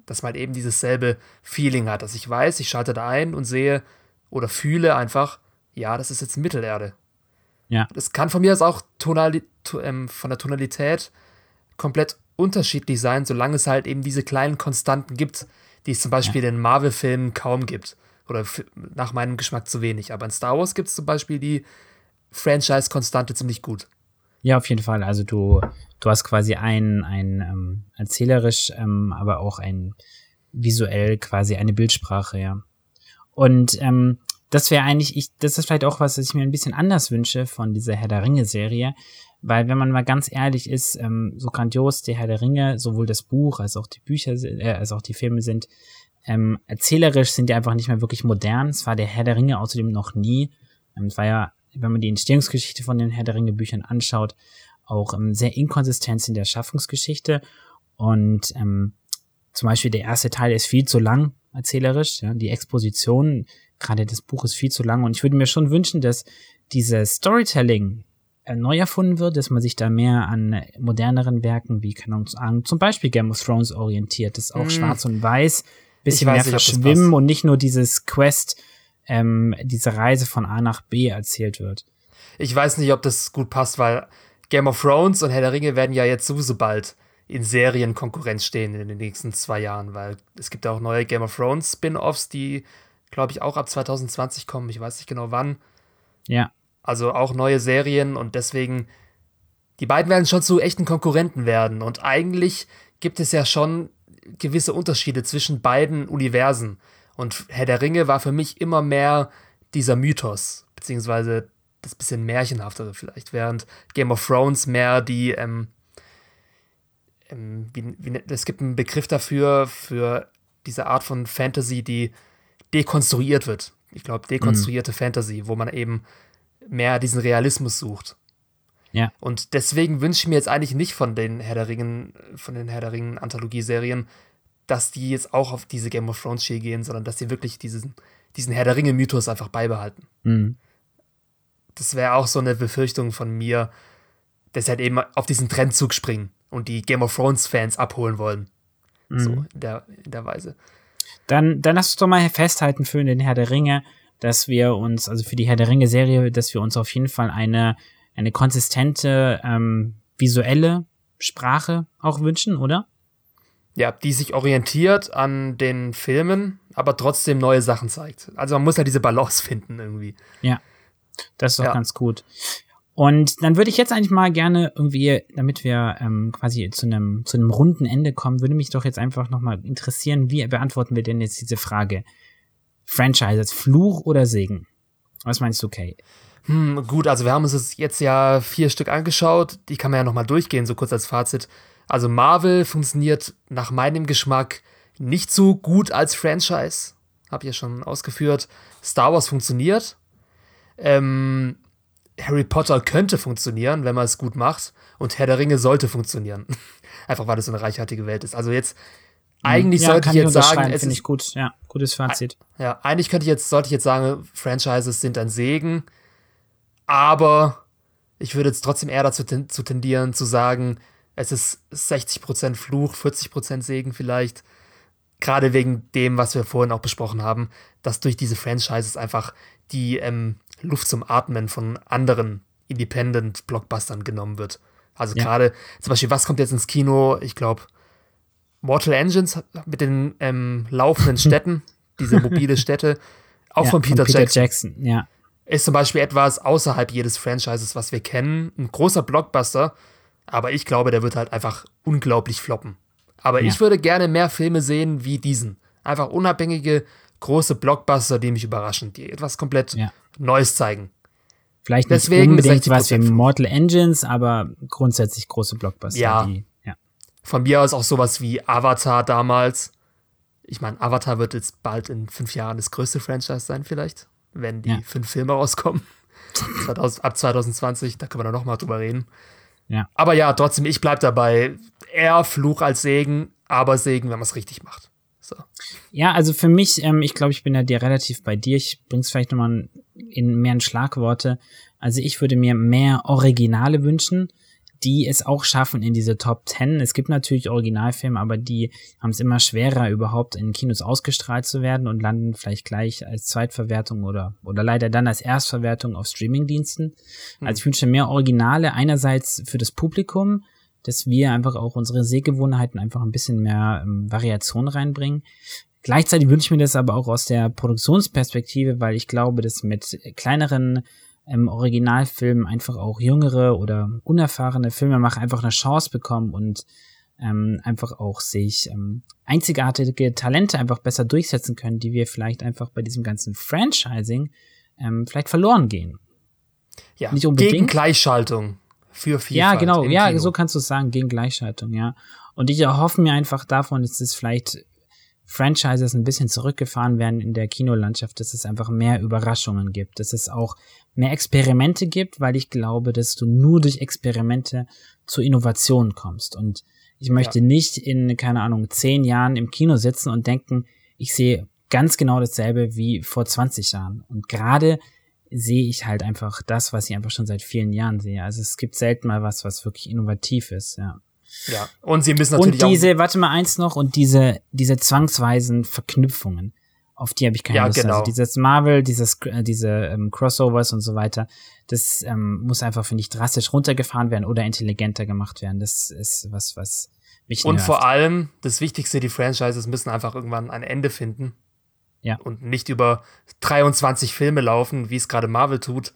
[SPEAKER 2] Dass man halt eben dieses selbe Feeling hat, dass ich weiß, ich schalte da ein und sehe oder fühle einfach, ja, das ist jetzt Mittelerde.
[SPEAKER 1] Ja.
[SPEAKER 2] Das kann von mir aus auch tonali ähm, von der Tonalität komplett unterschiedlich sein, solange es halt eben diese kleinen Konstanten gibt, die es zum Beispiel ja. in Marvel-Filmen kaum gibt. Oder nach meinem Geschmack zu wenig. Aber in Star Wars gibt es zum Beispiel die Franchise-Konstante ziemlich gut.
[SPEAKER 1] Ja, auf jeden Fall. Also du, du hast quasi ein, ein ähm, erzählerisch, ähm, aber auch ein visuell quasi eine Bildsprache, ja. Und ähm, das wäre eigentlich, ich, das ist vielleicht auch was, was ich mir ein bisschen anders wünsche von dieser Herr der Ringe-Serie, weil wenn man mal ganz ehrlich ist, ähm, so grandios die Herr der Ringe, sowohl das Buch als auch die Bücher, äh, als auch die Filme sind, ähm, erzählerisch sind die einfach nicht mehr wirklich modern. Es war der Herr der Ringe außerdem noch nie. Ähm, es war ja, wenn man die Entstehungsgeschichte von den Herr der Ringe Büchern anschaut, auch ähm, sehr inkonsistent in der Schaffungsgeschichte. Und ähm, zum Beispiel der erste Teil ist viel zu lang erzählerisch. Ja, die Exposition gerade des Buches viel zu lang. Und ich würde mir schon wünschen, dass dieses Storytelling neu erfunden wird, dass man sich da mehr an moderneren Werken wie, keine Ahnung, zum Beispiel Game of Thrones orientiert, das auch mm. schwarz und weiß, bisschen weiß mehr verschwimmen und nicht nur dieses Quest, ähm, diese Reise von A nach B erzählt wird.
[SPEAKER 2] Ich weiß nicht, ob das gut passt, weil Game of Thrones und Herr der Ringe werden ja jetzt sowieso bald in Serienkonkurrenz stehen in den nächsten zwei Jahren, weil es gibt auch neue Game of Thrones Spin-offs, die, glaube ich, auch ab 2020 kommen. Ich weiß nicht genau wann.
[SPEAKER 1] Ja.
[SPEAKER 2] Also auch neue Serien und deswegen, die beiden werden schon zu echten Konkurrenten werden. Und eigentlich gibt es ja schon gewisse Unterschiede zwischen beiden Universen. Und Herr der Ringe war für mich immer mehr dieser Mythos, beziehungsweise das bisschen märchenhaftere vielleicht, während Game of Thrones mehr die, ähm, ähm, wie, wie, es gibt einen Begriff dafür, für diese Art von Fantasy, die dekonstruiert wird. Ich glaube, dekonstruierte mhm. Fantasy, wo man eben mehr diesen Realismus sucht.
[SPEAKER 1] Ja.
[SPEAKER 2] Und deswegen wünsche ich mir jetzt eigentlich nicht von den Herr der Ringen, von den Herr der Ringen Anthologieserien, dass die jetzt auch auf diese Game of Thrones Schiene gehen, sondern dass sie wirklich diesen, diesen Herr der Ringe Mythos einfach beibehalten.
[SPEAKER 1] Mhm.
[SPEAKER 2] Das wäre auch so eine Befürchtung von mir, dass sie halt eben auf diesen Trendzug springen und die Game of Thrones Fans abholen wollen. Mhm. So in der, in der Weise.
[SPEAKER 1] Dann, dann lass uns doch mal festhalten für den Herr der Ringe, dass wir uns, also für die Herr der Ringe-Serie, dass wir uns auf jeden Fall eine, eine konsistente ähm, visuelle Sprache auch wünschen, oder?
[SPEAKER 2] Ja, die sich orientiert an den Filmen, aber trotzdem neue Sachen zeigt. Also man muss ja diese Balance <laughs> finden irgendwie.
[SPEAKER 1] Ja, das ist doch ja. ganz gut. Und dann würde ich jetzt eigentlich mal gerne irgendwie, damit wir ähm, quasi zu einem zu einem runden Ende kommen, würde mich doch jetzt einfach noch mal interessieren, wie beantworten wir denn jetzt diese Frage? Franchises, Fluch oder Segen? Was meinst du, Kay?
[SPEAKER 2] Hm, gut, also wir haben uns jetzt ja vier Stück angeschaut. Die kann man ja nochmal durchgehen, so kurz als Fazit. Also Marvel funktioniert nach meinem Geschmack nicht so gut als Franchise. Hab ich ja schon ausgeführt. Star Wars funktioniert. Ähm, Harry Potter könnte funktionieren, wenn man es gut macht. Und Herr der Ringe sollte funktionieren. <laughs> Einfach weil das so eine reichhaltige Welt ist. Also jetzt eigentlich ja, sollte ich jetzt sagen,
[SPEAKER 1] es ist gut, ja, gutes Fazit.
[SPEAKER 2] Ja, eigentlich könnte ich jetzt, sollte ich jetzt sagen, Franchises sind ein Segen, aber ich würde jetzt trotzdem eher dazu zu tendieren, zu sagen, es ist 60% Fluch, 40% Segen vielleicht. Gerade wegen dem, was wir vorhin auch besprochen haben, dass durch diese Franchises einfach die ähm, Luft zum Atmen von anderen Independent-Blockbustern genommen wird. Also ja. gerade, zum Beispiel, was kommt jetzt ins Kino? Ich glaube, Mortal Engines mit den ähm, laufenden <laughs> Städten, diese mobile Städte, auch ja, von Peter, von Peter Jackson. Jackson.
[SPEAKER 1] Ja.
[SPEAKER 2] Ist zum Beispiel etwas außerhalb jedes Franchises, was wir kennen. Ein großer Blockbuster, aber ich glaube, der wird halt einfach unglaublich floppen. Aber ja. ich würde gerne mehr Filme sehen wie diesen. Einfach unabhängige, große Blockbuster, die mich überraschen, die etwas komplett ja. Neues zeigen.
[SPEAKER 1] Vielleicht nicht Deswegen unbedingt was wie Mortal Engines, aber grundsätzlich große Blockbuster.
[SPEAKER 2] Ja, die von mir aus auch sowas wie Avatar damals. Ich meine, Avatar wird jetzt bald in fünf Jahren das größte Franchise sein, vielleicht, wenn die ja. fünf Filme rauskommen. <laughs> 2000, ab 2020, da können wir dann nochmal drüber reden.
[SPEAKER 1] Ja.
[SPEAKER 2] Aber ja, trotzdem, ich bleib dabei. Eher Fluch als Segen, aber Segen, wenn man es richtig macht. So.
[SPEAKER 1] Ja, also für mich, ähm, ich glaube, ich bin ja dir relativ bei dir. Ich bring's vielleicht nochmal in mehr in Schlagworte. Also ich würde mir mehr Originale wünschen die es auch schaffen in diese Top 10. Es gibt natürlich Originalfilme, aber die haben es immer schwerer, überhaupt in Kinos ausgestrahlt zu werden und landen vielleicht gleich als Zweitverwertung oder, oder leider dann als Erstverwertung auf Streamingdiensten. Mhm. Also ich wünsche mehr Originale einerseits für das Publikum, dass wir einfach auch unsere Sehgewohnheiten einfach ein bisschen mehr ähm, Variation reinbringen. Gleichzeitig wünsche ich mir das aber auch aus der Produktionsperspektive, weil ich glaube, dass mit kleineren im Originalfilm einfach auch jüngere oder unerfahrene Filmemacher einfach eine Chance bekommen und ähm, einfach auch sich ähm, einzigartige Talente einfach besser durchsetzen können, die wir vielleicht einfach bei diesem ganzen Franchising ähm, vielleicht verloren gehen.
[SPEAKER 2] Ja, Nicht unbedingt. gegen Gleichschaltung für Vielfalt.
[SPEAKER 1] Ja, genau, ja, Kino. so kannst du es sagen, gegen Gleichschaltung, ja. Und ich erhoffe mir einfach davon, dass es vielleicht Franchises ein bisschen zurückgefahren werden in der Kinolandschaft, dass es einfach mehr Überraschungen gibt, dass es auch mehr Experimente gibt, weil ich glaube, dass du nur durch Experimente zu Innovationen kommst. Und Ich möchte ja. nicht in, keine Ahnung, zehn Jahren im Kino sitzen und denken, ich sehe ganz genau dasselbe wie vor 20 Jahren. Und gerade sehe ich halt einfach das, was ich einfach schon seit vielen Jahren sehe. Also es gibt selten mal was, was wirklich innovativ ist, ja.
[SPEAKER 2] Ja, und sie müssen natürlich
[SPEAKER 1] Und diese, warte mal eins noch, und diese, diese zwangsweisen Verknüpfungen, auf die habe ich keine
[SPEAKER 2] ja,
[SPEAKER 1] Lust. Also
[SPEAKER 2] genau.
[SPEAKER 1] Also dieses Marvel, dieses, äh, diese ähm, Crossovers und so weiter, das ähm, muss einfach, finde ich, drastisch runtergefahren werden oder intelligenter gemacht werden. Das ist was, was mich
[SPEAKER 2] Und
[SPEAKER 1] nervt.
[SPEAKER 2] vor allem, das Wichtigste, die Franchises müssen einfach irgendwann ein Ende finden.
[SPEAKER 1] Ja.
[SPEAKER 2] Und nicht über 23 Filme laufen, wie es gerade Marvel tut.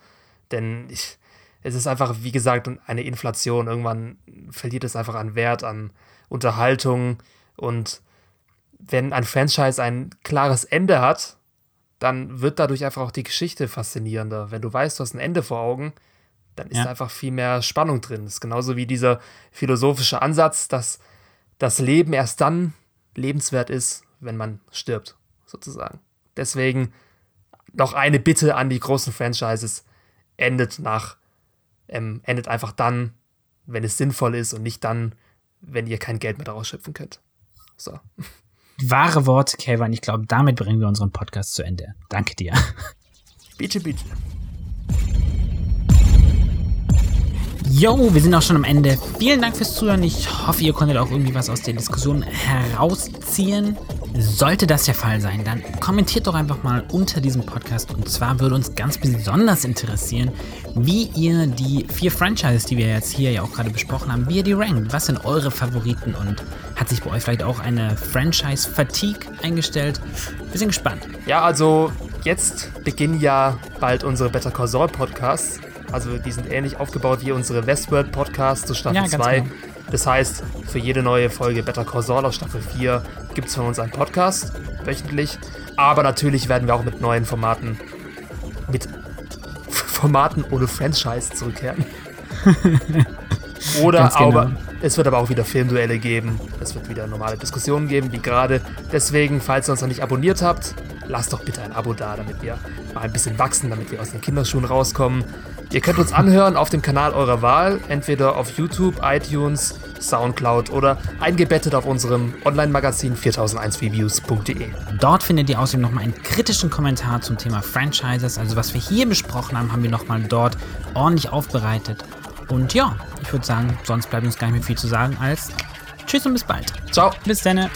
[SPEAKER 2] Denn ich, es ist einfach, wie gesagt, eine Inflation. Irgendwann verliert es einfach an Wert, an Unterhaltung. Und wenn ein Franchise ein klares Ende hat, dann wird dadurch einfach auch die Geschichte faszinierender. Wenn du weißt, du hast ein Ende vor Augen, dann ist
[SPEAKER 1] Ja.
[SPEAKER 2] da einfach viel mehr Spannung drin. Das ist genauso wie dieser philosophische Ansatz, dass das Leben erst dann lebenswert ist, wenn man stirbt, sozusagen. Deswegen noch eine Bitte an die großen Franchises: endet nach, ähm, endet einfach dann, wenn es sinnvoll ist und nicht dann, wenn ihr kein Geld mehr daraus schöpfen könnt. So. <laughs>
[SPEAKER 1] Wahre Worte, Kevin. Ich glaube, damit bringen wir unseren Podcast zu Ende. Danke dir.
[SPEAKER 2] Bitte, bitte.
[SPEAKER 1] Yo, wir sind auch schon am Ende. Vielen Dank fürs Zuhören. Ich hoffe, ihr konntet auch irgendwie was aus der Diskussion herausziehen. Sollte das der Fall sein, dann kommentiert doch einfach mal unter diesem Podcast. Und zwar würde uns ganz besonders interessieren, wie ihr die vier Franchises, die wir jetzt hier ja auch gerade besprochen haben, wie ihr die rankt. Was sind eure Favoriten und hat sich bei euch vielleicht auch eine Franchise-Fatigue eingestellt? Wir sind gespannt.
[SPEAKER 2] Ja, also jetzt beginnen ja bald unsere Better Call Saul Podcasts. Also die sind ähnlich aufgebaut wie unsere Westworld Podcasts zu Staffel
[SPEAKER 1] Ja, ganz
[SPEAKER 2] 2.
[SPEAKER 1] genau.
[SPEAKER 2] Das heißt, für jede neue Folge Better Call Saul aus Staffel 4 gibt es von uns einen Podcast, wöchentlich. Aber natürlich werden wir auch mit neuen Formaten, mit Formaten ohne Franchise zurückkehren. <laughs> Oder
[SPEAKER 1] genau.
[SPEAKER 2] aber, es wird aber auch wieder Filmduelle geben. Es wird wieder normale Diskussionen geben, wie gerade. Deswegen, falls ihr uns noch nicht abonniert habt, lasst doch bitte ein Abo da, damit wir mal ein bisschen wachsen, damit wir aus den Kinderschuhen rauskommen. Ihr könnt uns anhören auf dem Kanal eurer Wahl, entweder auf YouTube, iTunes, Soundcloud oder eingebettet auf unserem Online-Magazin 4001reviews.de.
[SPEAKER 1] Dort findet ihr außerdem nochmal einen kritischen Kommentar zum Thema Franchises. Also was wir hier besprochen haben, haben wir nochmal dort ordentlich aufbereitet. Und ja, ich würde sagen, sonst bleibt uns gar nicht mehr viel zu sagen als Tschüss und bis bald.
[SPEAKER 2] Ciao!
[SPEAKER 1] Bis dann.